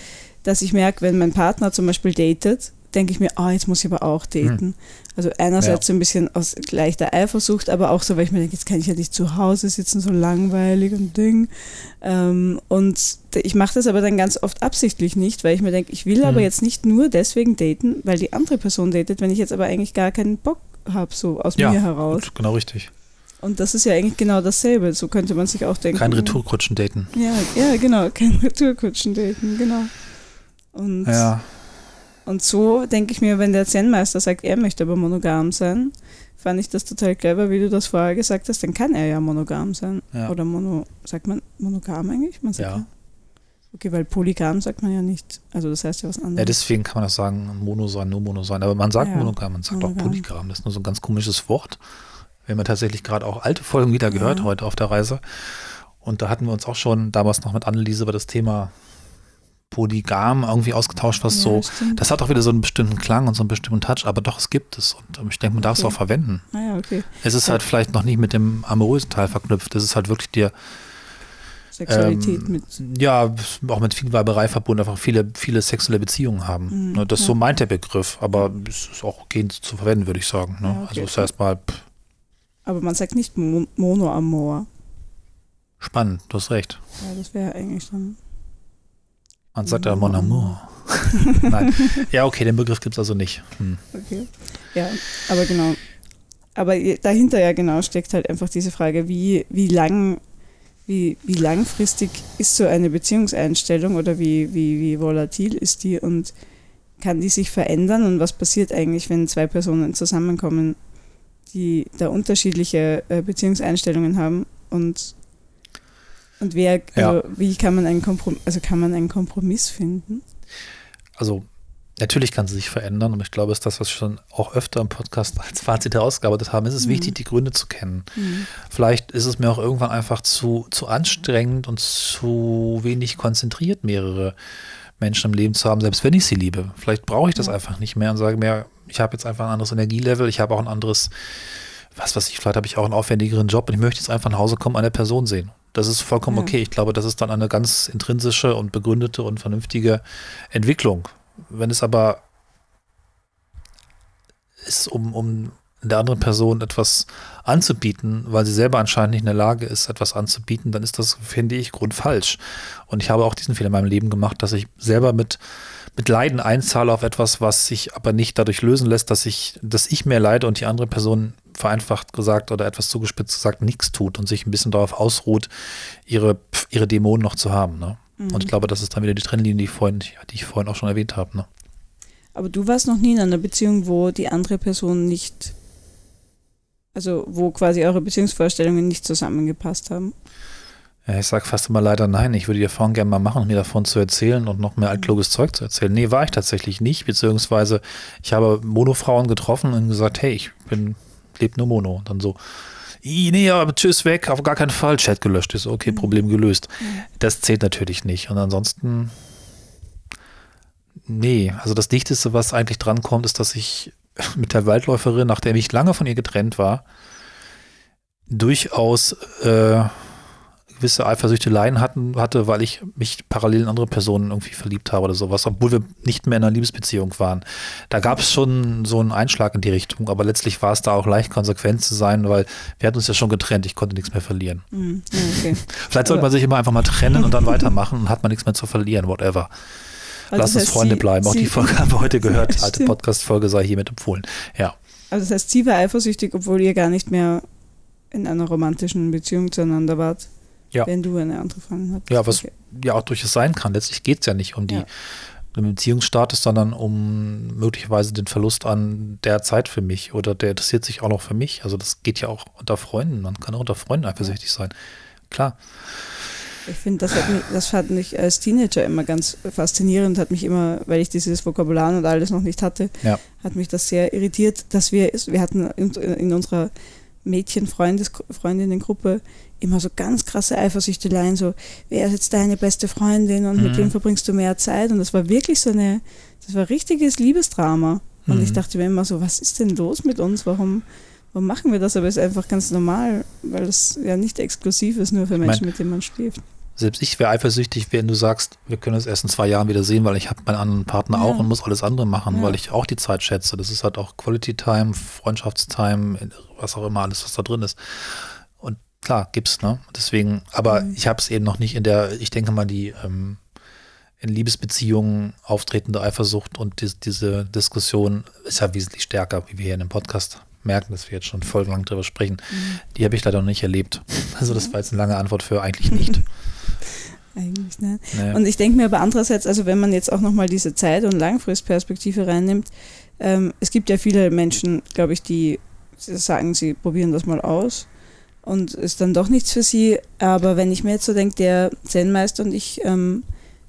dass ich merke, wenn mein Partner zum Beispiel datet denke ich mir, ah, jetzt muss ich aber auch daten. Mhm. Also einerseits ja. so ein bisschen aus leichter Eifersucht, aber auch so, weil ich mir denke, jetzt kann ich ja nicht zu Hause sitzen, so langweilig und Ding. Ähm, und ich mache das aber dann ganz oft absichtlich nicht, weil ich mir denke, ich will mhm. aber jetzt nicht nur deswegen daten, weil die andere Person datet, wenn ich jetzt aber eigentlich gar keinen Bock habe, so aus ja, mir heraus. Gut, genau richtig. Und das ist ja eigentlich genau dasselbe. So könnte man sich auch denken. Kein Retourkutschen daten. Ja, ja, genau, kein Retourkutschen daten, genau. Und ja. Und so denke ich mir, wenn der Zen-Meister sagt, er möchte aber monogam sein, fand ich das total clever, wie du das vorher gesagt hast, dann kann er ja monogam sein. Ja. Oder mono, sagt man monogam eigentlich? Man sagt ja. ja. Okay, weil polygam sagt man ja nicht. Also das heißt ja was anderes. Ja, deswegen kann man das sagen, mono sein, nur mono sein. Aber man sagt ja, monogam, man sagt monogam. auch polygam. Das ist nur so ein ganz komisches Wort. Wir haben ja tatsächlich gerade auch alte Folgen wieder gehört heute auf der Reise. Und da hatten wir uns auch schon damals noch mit Anneliese über das Thema polygam irgendwie ausgetauscht, was ja, so, stimmt. das hat auch wieder so einen bestimmten Klang und so einen bestimmten Touch, aber doch, es gibt es und ich denke, man darf okay. es auch verwenden. Ah, ja, okay. Es ist ja. halt vielleicht noch nicht mit dem amorösen Teil verknüpft, es ist halt wirklich dir Sexualität ähm, mit. Ja, auch mit viel Weiberei verbunden, einfach viele, viele sexuelle Beziehungen haben. Mhm, ne, das ja. so meint der Begriff, aber es ist auch okay zu verwenden, würde ich sagen. Ne? Okay. Also es ist erstmal. Aber man sagt nicht Monoamor. Spannend, du hast recht. Ja, das wäre eigentlich dann. Man sagt ja Mon Amour. Nein. Ja, okay, den Begriff gibt es also nicht. Hm. Okay. Ja, aber genau. Aber dahinter ja genau steckt halt einfach diese Frage, wie, wie lang, wie, wie langfristig ist so eine Beziehungseinstellung oder wie, wie, wie volatil ist die und kann die sich verändern und was passiert eigentlich, wenn zwei Personen zusammenkommen, die da unterschiedliche äh, Beziehungseinstellungen haben und und wer, ja. also wie kann man einen Kompromiss, also kann man einen Kompromiss finden? Also natürlich kann sie sich verändern und ich glaube, es ist das, was wir schon auch öfter im Podcast als Fazit herausgearbeitet haben. Es ist mhm. wichtig, die Gründe zu kennen. Mhm. Vielleicht ist es mir auch irgendwann einfach zu, zu anstrengend und zu wenig konzentriert, mehrere Menschen im Leben zu haben, selbst wenn ich sie liebe. Vielleicht brauche ich das ja. einfach nicht mehr und sage mir, ich habe jetzt einfach ein anderes Energielevel, ich habe auch ein anderes, was weiß ich, vielleicht habe ich auch einen aufwendigeren Job und ich möchte jetzt einfach nach Hause kommen, eine Person sehen. Das ist vollkommen okay. Ich glaube, das ist dann eine ganz intrinsische und begründete und vernünftige Entwicklung. Wenn es aber ist, um, um der anderen Person etwas anzubieten, weil sie selber anscheinend nicht in der Lage ist, etwas anzubieten, dann ist das, finde ich, grundfalsch. Und ich habe auch diesen Fehler in meinem Leben gemacht, dass ich selber mit, mit Leiden einzahle auf etwas, was sich aber nicht dadurch lösen lässt, dass ich, dass ich mehr leide und die andere Person vereinfacht gesagt oder etwas zugespitzt gesagt nichts tut und sich ein bisschen darauf ausruht, ihre, ihre Dämonen noch zu haben. Ne? Mhm. Und ich glaube, das ist dann wieder die Trennlinie, die ich vorhin, die ich vorhin auch schon erwähnt habe. Ne? Aber du warst noch nie in einer Beziehung, wo die andere Person nicht, also wo quasi eure Beziehungsvorstellungen nicht zusammengepasst haben. Ja, ich sage fast immer leider nein. Ich würde die Erfahrung gerne mal machen, mir davon zu erzählen und noch mehr altkluges Zeug zu erzählen. Nee, war ich tatsächlich nicht, beziehungsweise ich habe Monofrauen getroffen und gesagt, hey, ich bin lebt nur Mono. Und dann so, nee, aber tschüss, weg, auf gar keinen Fall, Chat gelöscht ist, okay, mhm. Problem gelöst. Mhm. Das zählt natürlich nicht. Und ansonsten, Nee, also das Dichteste, was eigentlich drankommt, ist, dass ich mit der Waldläuferin, nachdem ich lange von ihr getrennt war, durchaus äh, gewisse Eifersüchteleien hatten, hatte, weil ich mich parallel in andere Personen irgendwie verliebt habe oder sowas, obwohl wir nicht mehr in einer Liebesbeziehung waren. Da gab es schon so einen Einschlag in die Richtung, aber letztlich war es da auch leicht konsequent zu sein, weil wir hatten uns ja schon getrennt, ich konnte nichts mehr verlieren. Mhm. Okay. Vielleicht sollte man sich immer einfach mal trennen und dann weitermachen und hat man nichts mehr zu verlieren, whatever. Also Lass uns Freunde sie, bleiben. Auch die Folge haben wir heute gehört. Alte Podcast-Folge sei hiermit empfohlen. Ja. Also das heißt, sie war eifersüchtig, obwohl ihr gar nicht mehr in einer romantischen Beziehung zueinander wart. Ja. Wenn du eine andere Freundin hast. Ja, was okay. ja auch durchaus sein kann. Letztlich geht es ja nicht um die ja. den Beziehungsstatus, sondern um möglicherweise den Verlust an der Zeit für mich oder der interessiert sich auch noch für mich. Also das geht ja auch unter Freunden. Man kann auch unter Freunden eifersüchtig sein. Klar. Ich finde, das, hat mich, das fand ich als Teenager immer ganz faszinierend, hat mich immer, weil ich dieses Vokabular und alles noch nicht hatte, ja. hat mich das sehr irritiert, dass wir, wir hatten in, in unserer Mädchen-Freundinnengruppe immer so ganz krasse Eifersüchteleien, so, wer ist jetzt deine beste Freundin und mhm. mit wem verbringst du mehr Zeit? Und das war wirklich so eine, das war richtiges Liebesdrama. Und mhm. ich dachte mir immer so, was ist denn los mit uns? Warum, warum machen wir das? Aber es ist einfach ganz normal, weil es ja nicht exklusiv ist, nur für Menschen, mein, mit denen man schläft. Selbst ich wäre eifersüchtig, wenn du sagst, wir können uns erst in zwei Jahren wieder sehen, weil ich habe meinen anderen Partner ja. auch und muss alles andere machen, ja. weil ich auch die Zeit schätze. Das ist halt auch Quality Time, Freundschaftstime, was auch immer, alles, was da drin ist. Klar, gibt's, ne? Deswegen, aber mhm. ich habe es eben noch nicht in der, ich denke mal, die ähm, in Liebesbeziehungen auftretende Eifersucht und die, diese Diskussion ist ja wesentlich stärker, wie wir hier in dem Podcast merken, dass wir jetzt schon folgenlang drüber sprechen. Mhm. Die habe ich leider noch nicht erlebt. Also das war jetzt eine lange Antwort für eigentlich nicht. eigentlich, ne? Naja. Und ich denke mir aber andererseits, also wenn man jetzt auch nochmal diese Zeit- und Langfristperspektive reinnimmt, ähm, es gibt ja viele Menschen, glaube ich, die sagen, sie probieren das mal aus und ist dann doch nichts für sie. Aber wenn ich mir jetzt so denke, der Zen-Meister und ich, ähm,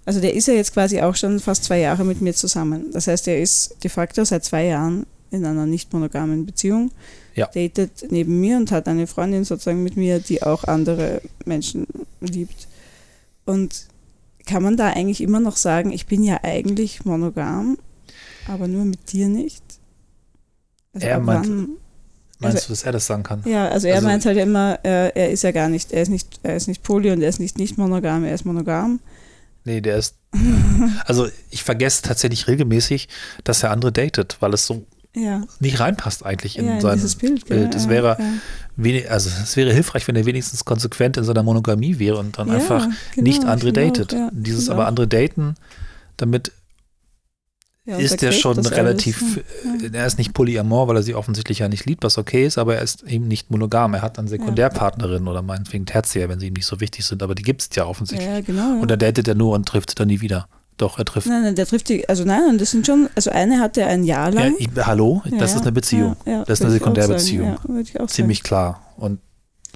also der ist ja jetzt quasi auch schon fast zwei Jahre mit mir zusammen. Das heißt, er ist de facto seit zwei Jahren in einer nicht monogamen Beziehung, ja. datet neben mir und hat eine Freundin sozusagen mit mir, die auch andere Menschen liebt. Und kann man da eigentlich immer noch sagen, ich bin ja eigentlich monogam, aber nur mit dir nicht? Also er meint, meinst also, du, dass er das sagen kann? Ja, also er also, meint halt immer, er, er, ist ja gar nicht, er ist nicht, er ist nicht poly und er ist nicht nicht monogam, er ist monogam. Nee, der ist. also ich vergesse tatsächlich regelmäßig, dass er andere datet, weil es so ja. nicht reinpasst eigentlich in ja, sein in Bild. Bild. Es wäre, wenig, also es wäre hilfreich, wenn er wenigstens konsequent in seiner Monogamie wäre und dann einfach genau, nicht andere datet. Auch, Dieses aber andere daten, damit ist er schon relativ, alles, er ist nicht polyamor, weil er sie offensichtlich ja nicht liebt, was okay ist, aber er ist eben nicht monogam. Er hat dann Sekundärpartnerinnen oder meinetwegen Tertiär, wenn sie ihm nicht so wichtig sind, aber die gibt es ja offensichtlich. Ja, genau, und da datet er nur und trifft sie dann nie wieder. Doch, er trifft. Nein, nein, der trifft die, also nein, das sind schon, also eine hatte ein Jahr lang. Ja, ich, hallo, das ja, ist eine Beziehung. Ja, das ist eine Sekundärbeziehung. Ziemlich sagen. klar. Und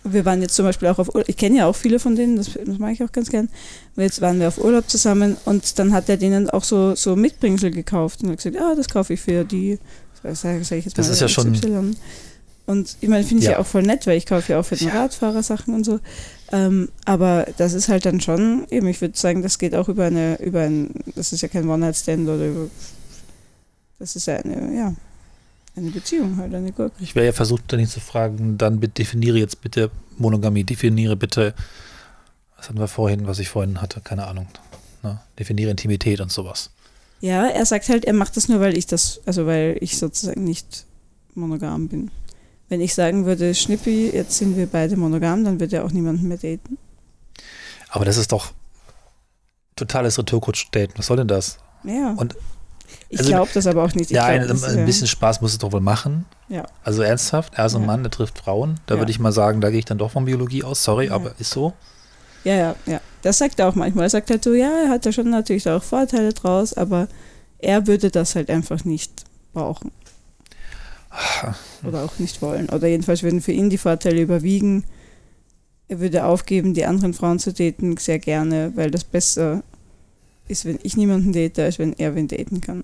wir waren jetzt zum Beispiel auch auf Urlaub, ich kenne ja auch viele von denen, das, das mache ich auch ganz gern. Jetzt waren wir auf Urlaub zusammen und dann hat er denen auch so, so Mitbringsel gekauft und hat gesagt, ah, das kaufe ich für die, das sage ich jetzt mal. Das ist ja schon. Und ich meine, finde ich ja. ja. auch voll nett, weil ich kaufe ja auch für den Radfahrer Sachen und so. Ähm, aber das ist halt dann schon, eben, ich würde sagen, das geht auch über eine, über ein, das ist ja kein One-Night-Stand oder über, das ist ja eine, ja, eine Beziehung halt, eine Gurke. Ich wäre ja versucht, dann nicht zu fragen, dann definiere jetzt bitte Monogamie, definiere bitte, was hatten wir vorhin, was ich vorhin hatte, keine Ahnung, ne? definiere Intimität und sowas. Ja, er sagt halt, er macht das nur, weil ich das, also weil ich sozusagen nicht monogam bin. Wenn ich sagen würde, Schnippi, jetzt sind wir beide monogam, dann würde er auch niemanden mehr daten. Aber das ist doch totales Retourkutsch-Daten. Was soll denn das? Ja. Und ich also, glaube das aber auch nicht. Ich ja, glaub, ein, ein, bisschen Spaß muss es doch wohl machen. Ja. Also ernsthaft, er ist ein ja. Mann, der trifft Frauen. Da ja. würde ich mal sagen, da gehe ich dann doch von Biologie aus. Sorry, ja. aber ist so. Ja, ja, ja. Das sagt er auch manchmal. Er sagt halt so, ja, er hat da schon natürlich auch Vorteile draus, aber er würde das halt einfach nicht brauchen. Oder auch nicht wollen. Oder jedenfalls würden für ihn die Vorteile überwiegen. Er würde aufgeben, die anderen Frauen zu daten, sehr gerne, weil das besser ist, wenn ich niemanden date, als wenn er wen daten kann.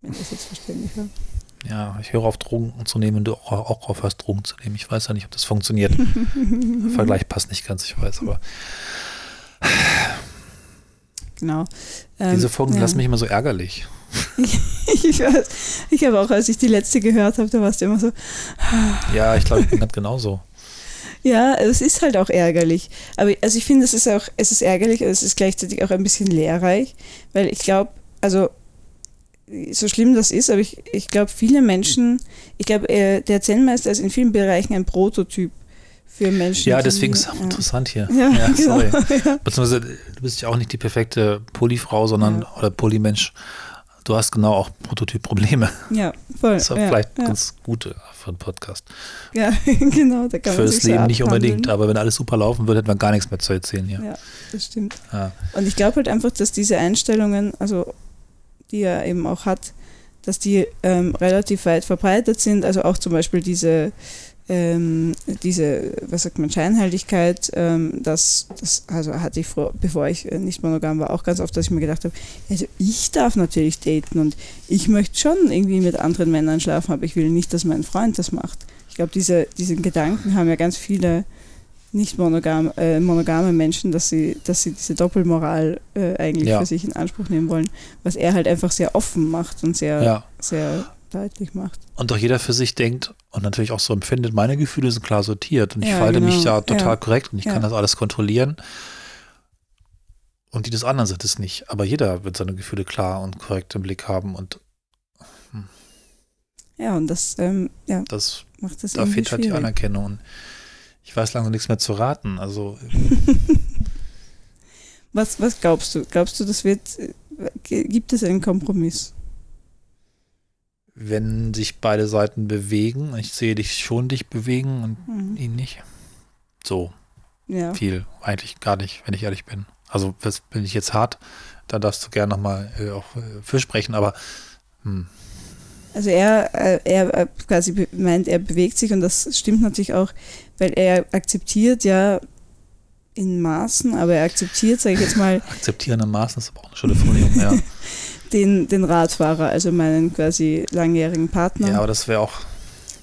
Wenn das jetzt verständlich war. Ja, ich höre auf Drogen zu nehmen und du auch, auch aufhörst, Drogen zu nehmen. Ich weiß ja nicht, ob das funktioniert. Vergleich passt nicht ganz, ich weiß, aber. genau. Ähm, Diese Folgen ja. lassen mich immer so ärgerlich. ich weiß, ich habe auch, als ich die letzte gehört habe, da warst du immer so. ja, ich glaube, ich bin ganz genauso. Ja, es ist halt auch ärgerlich. Aber also ich finde, es ist auch, es ist ärgerlich, aber es ist gleichzeitig auch ein bisschen lehrreich, weil ich glaube, also so schlimm das ist, aber ich, ich glaube, viele Menschen, ich glaube, der Zen-Meister ist in vielen Bereichen ein Prototyp für Menschen. Ja, deswegen ist es auch ja. interessant hier. Ja, ja genau, sorry. Ja. Beziehungsweise du bist ja auch nicht die perfekte Polyfrau, sondern oder Polymensch. Du hast genau auch Prototyp-Probleme. Ja, voll. Das ist vielleicht ganz gute für einen Podcast. Ja, genau. Da kann für das Leben so nicht unbedingt, aber wenn alles super laufen würde, hätten wir gar nichts mehr zu erzählen hier. Ja, das stimmt. Und ich glaube halt einfach, dass diese Einstellungen, also die er eben auch hat, dass die ähm, relativ weit verbreitet sind. Also auch zum Beispiel diese ähm, diese, was sagt man, Scheinheiligkeit, ähm, das, das also hatte ich vor, bevor ich äh, nicht monogam war, auch ganz oft, dass ich mir gedacht habe, also ich darf natürlich daten und ich möchte schon irgendwie mit anderen Männern schlafen, aber ich will nicht, dass mein Freund das macht. Ich glaube, diese, diesen Gedanken haben ja ganz viele nicht monogam, äh, monogame Menschen, dass sie, dass sie diese Doppelmoral äh, eigentlich ja. für sich in Anspruch nehmen wollen, was er halt einfach sehr offen macht und sehr, ja. sehr deutlich macht. Und doch jeder für sich denkt und natürlich auch so empfindet, meine Gefühle sind klar sortiert und ich ja, verhalte genau. mich da total ja. korrekt und ich ja. kann das alles kontrollieren. Und die des anderen sind es nicht. Aber jeder wird seine Gefühle klar und korrekt im Blick haben und hm. ja, und das, ähm, ja, das macht das Da fehlt halt die Anerkennung. Und ich weiß langsam nichts mehr zu raten. Also was, was glaubst du? Glaubst du, das wird, äh, gibt es einen Kompromiss? Wenn sich beide Seiten bewegen, ich sehe dich schon dich bewegen und mhm. ihn nicht. So ja. viel, eigentlich gar nicht, wenn ich ehrlich bin. Also bin ich jetzt hart, da darfst du gerne nochmal äh, auch äh, für sprechen, aber hm. Also er, äh, er äh, quasi meint, er bewegt sich und das stimmt natürlich auch, weil er akzeptiert ja in Maßen, aber er akzeptiert, sage ich jetzt mal. Akzeptieren in Maßen ist aber auch eine schöne Formulierung, ja. den, den Radfahrer, also meinen quasi langjährigen Partner. Ja, aber das wäre auch.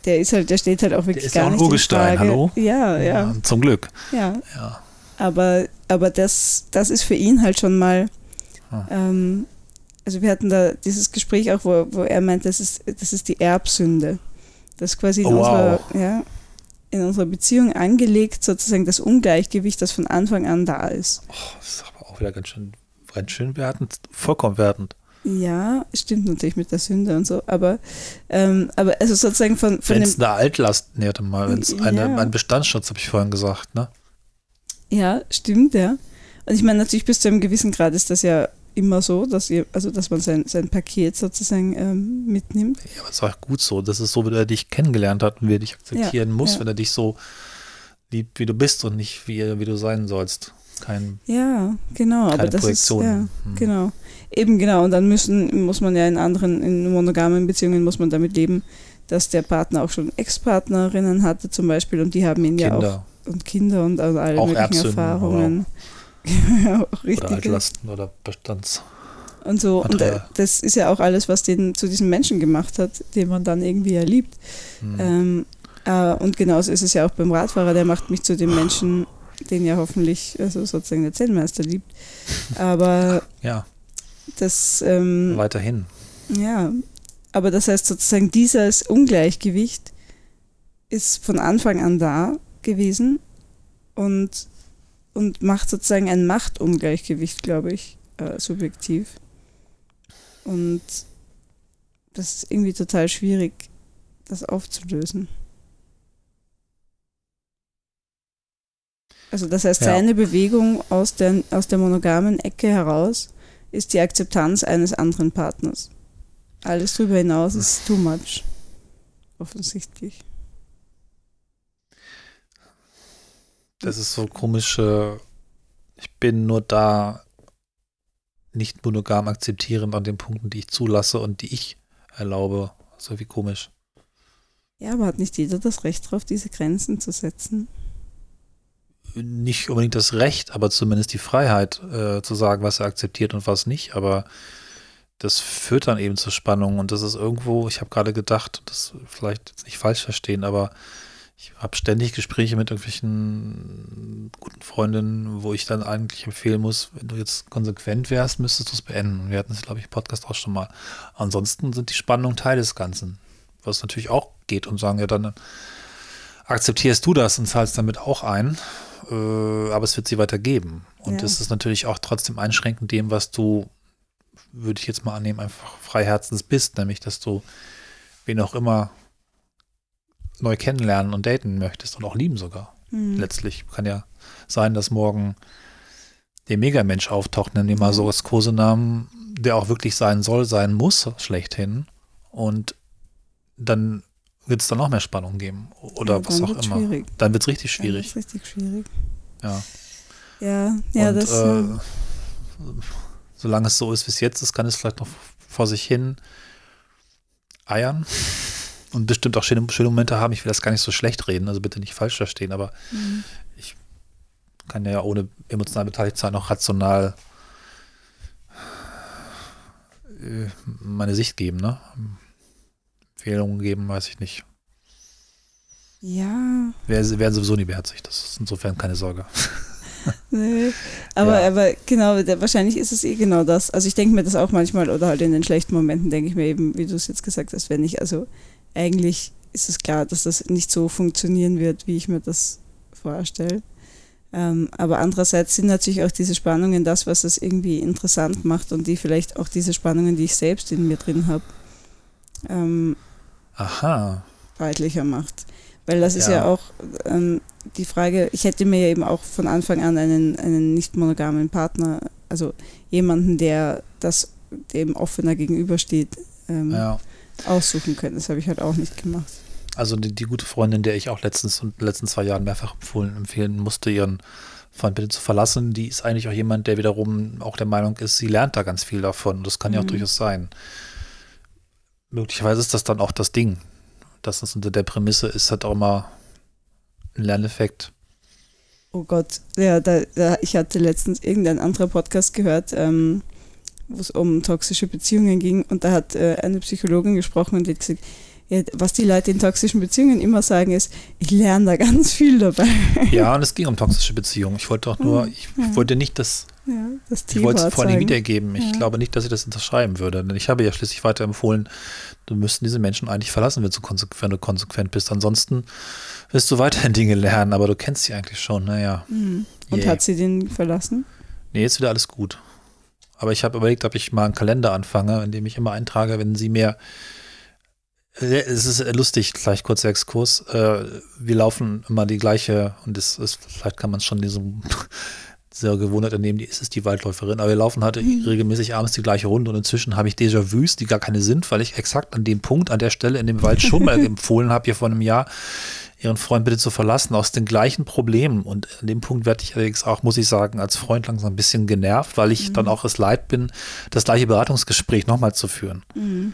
Der ist halt, der steht halt auch wirklich der ist gar ja ein Urgestein, hallo? Ja, ja, ja. Zum Glück. Ja. ja. Aber, aber das, das ist für ihn halt schon mal. Hm. Ähm, also wir hatten da dieses Gespräch auch, wo, wo er meint, das ist, das ist die Erbsünde. Das quasi in, oh, unserer, wow. ja, in unserer Beziehung angelegt, sozusagen das Ungleichgewicht, das von Anfang an da ist. Oh, das ist aber auch wieder ganz schön, ganz schön wertend, vollkommen wertend. Ja, stimmt natürlich mit der Sünde und so, aber, ähm, aber also sozusagen von, von Wenn es eine Altlast, nee, mal, wenn es ja. ein Bestandsschutz, habe ich vorhin gesagt, ne? Ja, stimmt, ja. Und ich meine, natürlich bis zu einem gewissen Grad ist das ja immer so, dass ihr, also dass man sein, sein Paket sozusagen ähm, mitnimmt. Ja, aber es ist auch gut so. Das ist so, wie er dich kennengelernt hat und wie er dich akzeptieren ja, muss, ja. wenn er dich so liebt, wie du bist und nicht wie, wie du sein sollst. Kein, ja, genau, aber das Projektion. ist ja, hm. genau. Eben genau, und dann müssen, muss man ja in anderen, in monogamen Beziehungen muss man damit leben, dass der Partner auch schon Ex-Partnerinnen hatte zum Beispiel und die haben ihn Kinder. ja auch und Kinder und also alle auch möglichen Erbsünden, Erfahrungen. ja, auch richtig. Oder Altlasten oder Bestands. Und so, und das ist ja auch alles, was den zu diesem Menschen gemacht hat, den man dann irgendwie ja liebt. Hm. Ähm, äh, und genauso ist es ja auch beim Radfahrer, der macht mich zu dem Menschen, den ja hoffentlich also sozusagen der Zellenmeister liebt. Aber ja. Das, ähm, Weiterhin. Ja, aber das heißt sozusagen, dieses Ungleichgewicht ist von Anfang an da gewesen und, und macht sozusagen ein Machtungleichgewicht, glaube ich, äh, subjektiv. Und das ist irgendwie total schwierig, das aufzulösen. Also das heißt, ja. seine Bewegung aus der, aus der monogamen Ecke heraus ist die Akzeptanz eines anderen Partners. Alles darüber hinaus ist too much. Offensichtlich. Das ist so komische. Ich bin nur da nicht monogam akzeptierend an den Punkten, die ich zulasse und die ich erlaube. So wie komisch. Ja, aber hat nicht jeder das Recht darauf, diese Grenzen zu setzen? Nicht unbedingt das Recht, aber zumindest die Freiheit äh, zu sagen, was er akzeptiert und was nicht. Aber das führt dann eben zur Spannung und das ist irgendwo, ich habe gerade gedacht, das vielleicht jetzt nicht falsch verstehen, aber ich habe ständig Gespräche mit irgendwelchen guten Freundinnen, wo ich dann eigentlich empfehlen muss, wenn du jetzt konsequent wärst, müsstest du es beenden. Wir hatten es, glaube ich, im Podcast auch schon mal. Ansonsten sind die Spannungen Teil des Ganzen. Was natürlich auch geht und sagen, ja, dann akzeptierst du das und zahlst damit auch ein, äh, aber es wird sie weitergeben. Und es ist natürlich auch trotzdem einschränkend dem, was du, würde ich jetzt mal annehmen, einfach freiherzens bist, nämlich dass du wen auch immer neu kennenlernen und daten möchtest und auch lieben sogar. Mhm. Letztlich kann ja sein, dass morgen der Megamensch auftaucht, nennen wir mal so als Kosenamen, der auch wirklich sein soll, sein muss, schlechthin. Und dann wird es dann noch mehr Spannung geben. Oder ja, was auch immer. Schwierig. Dann wird es richtig schwierig. Dann richtig schwierig. Ja. Ja, ja, und, das. Äh, solange es so ist, wie es jetzt ist, kann es vielleicht noch vor sich hin eiern und bestimmt auch schöne, schöne Momente haben. Ich will das gar nicht so schlecht reden, also bitte nicht falsch verstehen, aber mhm. ich kann ja ohne emotional beteiligt sein auch rational äh, meine Sicht geben, ne? Empfehlungen geben, weiß ich nicht. Ja. Wir werden sowieso nie beherzigt, das ist insofern keine Sorge. nee, aber, ja. aber genau, wahrscheinlich ist es eh genau das. Also ich denke mir das auch manchmal oder halt in den schlechten Momenten denke ich mir eben, wie du es jetzt gesagt hast, wenn ich also eigentlich ist es klar, dass das nicht so funktionieren wird, wie ich mir das vorstelle. Ähm, aber andererseits sind natürlich auch diese Spannungen das, was es irgendwie interessant macht und die vielleicht auch diese Spannungen, die ich selbst in mir drin habe, ähm, Aha. deutlicher macht. Weil das ja. ist ja auch ähm, die Frage, ich hätte mir ja eben auch von Anfang an einen, einen nicht monogamen Partner, also jemanden, der das dem offener gegenübersteht, ähm, ja aussuchen können. Das habe ich halt auch nicht gemacht. Also die, die gute Freundin, der ich auch letztens und in den letzten zwei Jahren mehrfach empfohlen, empfehlen musste, ihren Freund bitte zu verlassen, die ist eigentlich auch jemand, der wiederum auch der Meinung ist, sie lernt da ganz viel davon. Und das kann ja auch mhm. durchaus sein. Möglicherweise ist das dann auch das Ding. Das ist unter der Prämisse ist halt auch immer ein Lerneffekt. Oh Gott, ja, da, da, ich hatte letztens irgendein anderer Podcast gehört, ähm, wo es um toxische Beziehungen ging. Und da hat äh, eine Psychologin gesprochen und die hat gesagt, ja, was die Leute in toxischen Beziehungen immer sagen, ist, ich lerne da ganz viel dabei. Ja, und es ging um toxische Beziehungen. Ich wollte auch nur, ich ja. wollte nicht das, ja, das ich wollte es vor allem wiedergeben. Ich ja. glaube nicht, dass ich das unterschreiben würde. Denn ich habe ja schließlich weiter empfohlen, du müssten diese Menschen eigentlich verlassen, wenn du, konsequent, wenn du konsequent bist. Ansonsten wirst du weiterhin Dinge lernen, aber du kennst sie eigentlich schon. Naja. Mhm. Und yeah. hat sie den verlassen? Nee, jetzt wieder alles gut. Aber ich habe überlegt, ob ich mal einen Kalender anfange, in dem ich immer eintrage, wenn sie mir äh, es ist lustig, gleich kurzer Exkurs. Äh, wir laufen immer die gleiche, und das ist, vielleicht kann man es schon diesem sehr gewundert entnehmen, die ist es die Waldläuferin, aber wir laufen halt mhm. regelmäßig abends die gleiche Runde und inzwischen habe ich Déjà-vus, die gar keine sind, weil ich exakt an dem Punkt, an der Stelle in dem Wald schon mal empfohlen habe, hier vor einem Jahr, ihren Freund bitte zu verlassen, aus den gleichen Problemen. Und an dem Punkt werde ich allerdings auch, muss ich sagen, als Freund langsam ein bisschen genervt, weil ich mhm. dann auch es leid bin, das gleiche Beratungsgespräch nochmal zu führen. Mhm.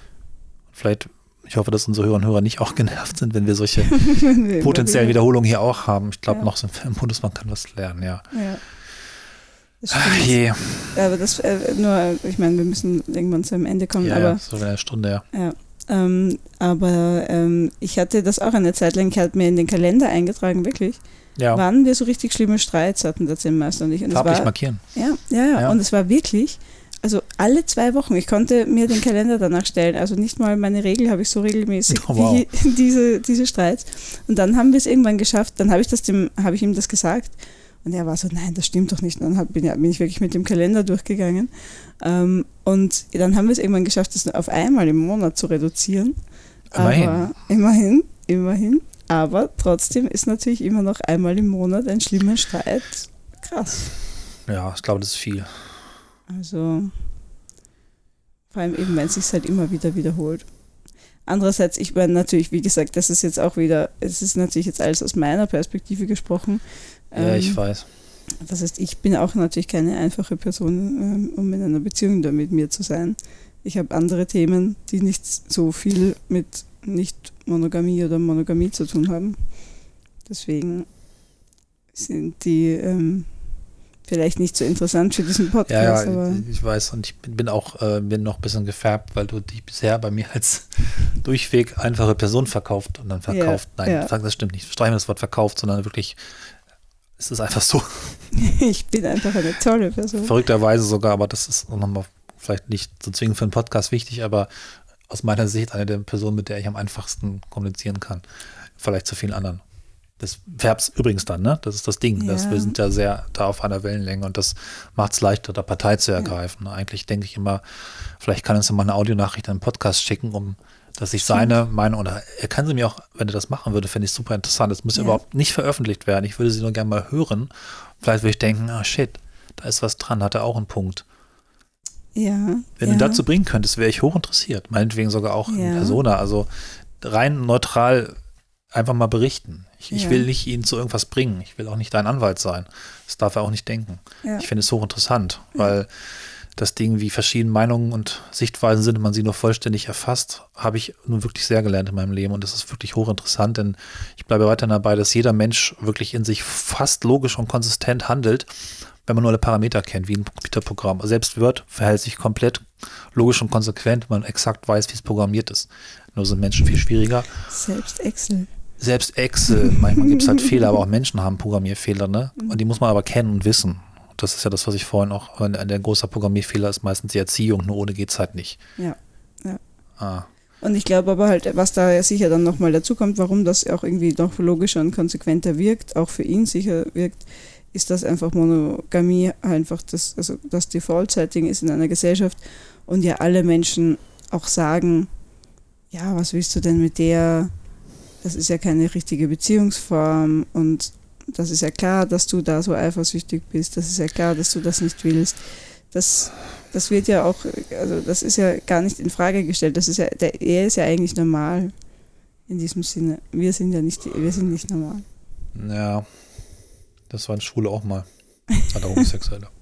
Vielleicht, ich hoffe, dass unsere Hörer und Hörer nicht auch genervt sind, wenn wir solche potenziellen Wiederholungen hier auch haben. Ich glaube, ja. noch wir im Bundesmann kann was lernen, ja. ja. Ach je. Aber das äh, nur, ich meine, wir müssen irgendwann zu einem Ende kommen. Ja, aber, ja so eine Stunde, ja. ja ähm, aber ähm, ich hatte das auch eine Zeit lang, ich hatte mir in den Kalender eingetragen, wirklich. Ja. Wann wir so richtig schlimme Streits hatten, der Zinnmeister und ich. Und Farblich war, markieren. Ja, ja, ja, ja. Und es war wirklich, also alle zwei Wochen, ich konnte mir den Kalender danach stellen. Also nicht mal meine Regel habe ich so regelmäßig oh, wow. wie diese, diese Streits. Und dann haben wir es irgendwann geschafft, dann habe ich das dem, habe ich ihm das gesagt. Und er war so, nein, das stimmt doch nicht. Und dann bin, bin, ich wirklich mit dem Kalender durchgegangen. Ähm, und dann haben wir es irgendwann geschafft, das auf einmal im Monat zu reduzieren. Immerhin. Aber immerhin, immerhin. Aber trotzdem ist natürlich immer noch einmal im Monat ein schlimmer Streit krass. Ja, ich glaube, das ist viel. Also, vor allem eben, wenn es sich halt immer wieder wiederholt. Andererseits, ich meine natürlich, wie gesagt, das ist jetzt auch wieder, es ist natürlich jetzt alles aus meiner Perspektive gesprochen. Ja, ähm, ich weiß. Das heißt, ich bin auch natürlich keine einfache Person, ähm, um in einer Beziehung da mit mir zu sein. Ich habe andere Themen, die nicht so viel mit Nicht-Monogamie oder Monogamie zu tun haben. Deswegen sind die ähm, vielleicht nicht so interessant für diesen Podcast. Ja, ja ich weiß und ich bin auch äh, bin noch ein bisschen gefärbt, weil du dich bisher bei mir als durchweg einfache Person verkauft und dann verkauft. Ja, Nein, ja. das stimmt nicht. Streichen das Wort verkauft, sondern wirklich es ist einfach so. ich bin einfach eine tolle Person. Verrückterweise sogar, aber das ist nochmal vielleicht nicht so zwingend für einen Podcast wichtig, aber aus meiner Sicht eine der Personen, mit der ich am einfachsten kommunizieren kann. Vielleicht zu vielen anderen. Das Verbs übrigens dann, ne? Das ist das Ding. Ja. Das, wir sind ja sehr da auf einer Wellenlänge und das macht es leichter, da Partei zu ergreifen. Ja. Eigentlich denke ich immer, vielleicht kann uns mal eine Audionachricht einen Podcast schicken, um dass ich seine Meinung, oder er kann sie mir auch, wenn er das machen würde, finde ich super interessant. Das muss ja. überhaupt nicht veröffentlicht werden. Ich würde sie nur gerne mal hören. Vielleicht würde ich denken, ah shit, da ist was dran, hat er auch einen Punkt. Ja. Wenn ja. du dazu bringen könntest, wäre ich hochinteressiert. Meinetwegen sogar auch ja. in Persona. Also rein neutral einfach mal berichten. Ich, ich, will nicht ihn zu irgendwas bringen. Ich will auch nicht dein Anwalt sein. Das darf er auch nicht denken. Ich finde es hochinteressant, weil das Ding, wie verschiedene Meinungen und Sichtweisen sind, man sie nur vollständig erfasst, habe ich nun wirklich sehr gelernt in meinem Leben und das ist wirklich hochinteressant, denn ich bleibe weiterhin dabei, dass jeder Mensch wirklich in sich fast logisch und konsistent handelt wenn man nur alle Parameter kennt, wie ein Computerprogramm. Selbst Word verhält sich komplett logisch und konsequent, wenn man exakt weiß, wie es programmiert ist. Nur sind Menschen viel schwieriger. Selbst Excel. Selbst Excel, manchmal gibt es halt Fehler, aber auch Menschen haben Programmierfehler, ne? Und die muss man aber kennen und wissen. Das ist ja das, was ich vorhin auch, der große Programmierfehler ist meistens die Erziehung, nur ohne geht es halt nicht. Ja, ja. Ah. Und ich glaube aber halt, was da sicher dann nochmal dazu kommt, warum das auch irgendwie noch logischer und konsequenter wirkt, auch für ihn sicher wirkt, ist das einfach Monogamie einfach das, also das Default-Setting ist in einer Gesellschaft und ja alle Menschen auch sagen, ja, was willst du denn mit der? Das ist ja keine richtige Beziehungsform und das ist ja klar, dass du da so eifersüchtig bist, das ist ja klar, dass du das nicht willst. Das, das wird ja auch, also das ist ja gar nicht in Frage gestellt. Das ist ja, der er ist ja eigentlich normal in diesem Sinne. Wir sind ja nicht, wir sind nicht normal. Ja, das war in Schule auch mal. Er Homosexuelle.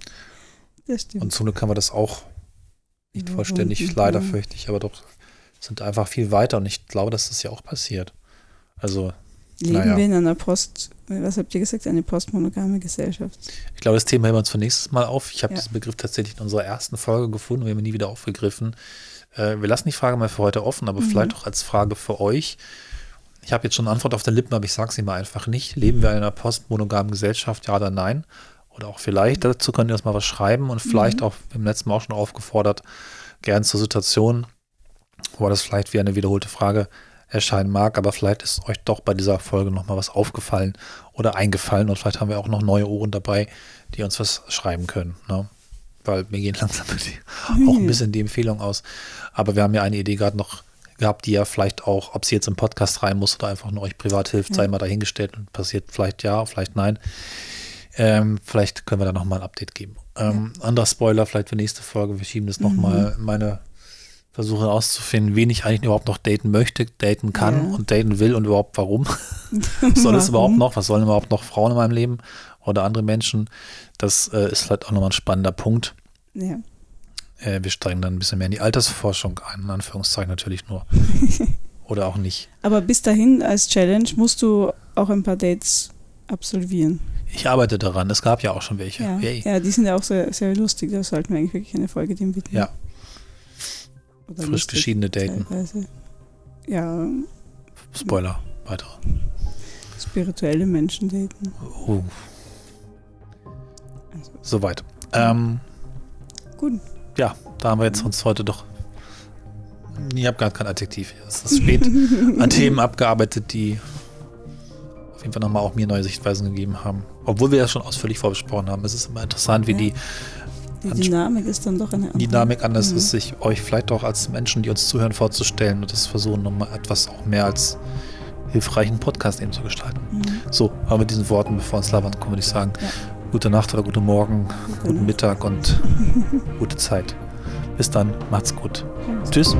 Das stimmt. Und zum Glück haben wir das auch nicht ja, vollständig, leider ja. fürchte ich, aber doch sind einfach viel weiter und ich glaube, dass das ja auch passiert. Also. Leben naja. wir in einer Post, was habt ihr gesagt, eine postmonogame Gesellschaft? Ich glaube, das Thema heben wir uns für nächstes Mal auf. Ich habe ja. diesen Begriff tatsächlich in unserer ersten Folge gefunden, wir haben ihn nie wieder aufgegriffen. Äh, wir lassen die Frage mal für heute offen, aber mhm. vielleicht auch als Frage für euch. Ich habe jetzt schon eine Antwort auf der Lippen, aber ich sage sie mal einfach nicht. Leben wir in einer postmonogamen Gesellschaft, ja oder nein? Oder auch vielleicht, dazu könnt ihr uns mal was schreiben und vielleicht mhm. auch, im letzten Mal auch schon aufgefordert, gern zur Situation, wo das vielleicht wie eine wiederholte Frage erscheinen mag, aber vielleicht ist euch doch bei dieser Folge nochmal was aufgefallen oder eingefallen und vielleicht haben wir auch noch neue Ohren dabei, die uns was schreiben können. Ne? Weil mir gehen langsam auch ein bisschen die Empfehlung aus. Aber wir haben ja eine Idee gerade noch gehabt, die ja vielleicht auch, ob sie jetzt im Podcast rein muss oder einfach nur euch privat hilft, ja. sei mal dahingestellt und passiert vielleicht ja, vielleicht nein. Ähm, vielleicht können wir da nochmal ein Update geben. Ähm, ja. Anderer Spoiler, vielleicht für nächste Folge. Wir schieben das mhm. nochmal meine Versuche auszufinden, wen ich eigentlich überhaupt noch daten möchte, daten kann ja. und daten will und überhaupt warum. soll es überhaupt noch? Was sollen überhaupt noch Frauen in meinem Leben oder andere Menschen? Das äh, ist vielleicht auch nochmal ein spannender Punkt. Ja. Äh, wir steigen dann ein bisschen mehr in die Altersforschung ein, in Anführungszeichen natürlich nur. Oder auch nicht. Aber bis dahin als Challenge musst du auch ein paar Dates absolvieren. Ich arbeite daran. Es gab ja auch schon welche. Ja, ja die sind ja auch sehr, sehr lustig. Da sollten wir eigentlich wirklich eine Folge dem widmen. Ja. Oder Frisch geschiedene Daten. Teilweise. Ja. Spoiler, weitere. Spirituelle Menschen daten. Oh. Also. Soweit. Ähm, Gut ja, da haben wir jetzt uns heute doch. Ich habe gar kein Adjektiv. Es ist spät an Themen abgearbeitet, die auf jeden Fall nochmal auch mir neue Sichtweisen gegeben haben. Obwohl wir das schon ausführlich vorbesprochen haben. Es ist immer interessant, wie ja. die. Die Dynamik ist dann doch eine andere. Dynamik anders mhm. ist, sich euch vielleicht auch als Menschen, die uns zuhören, vorzustellen und das versuchen, nochmal etwas auch mehr als hilfreichen Podcast eben zu gestalten. Mhm. So, aber mit diesen Worten, bevor uns labern, würde ich sagen, ja gute Nacht oder guten Morgen, guten Mittag und gute Zeit. Bis dann, macht's gut. Tschüss.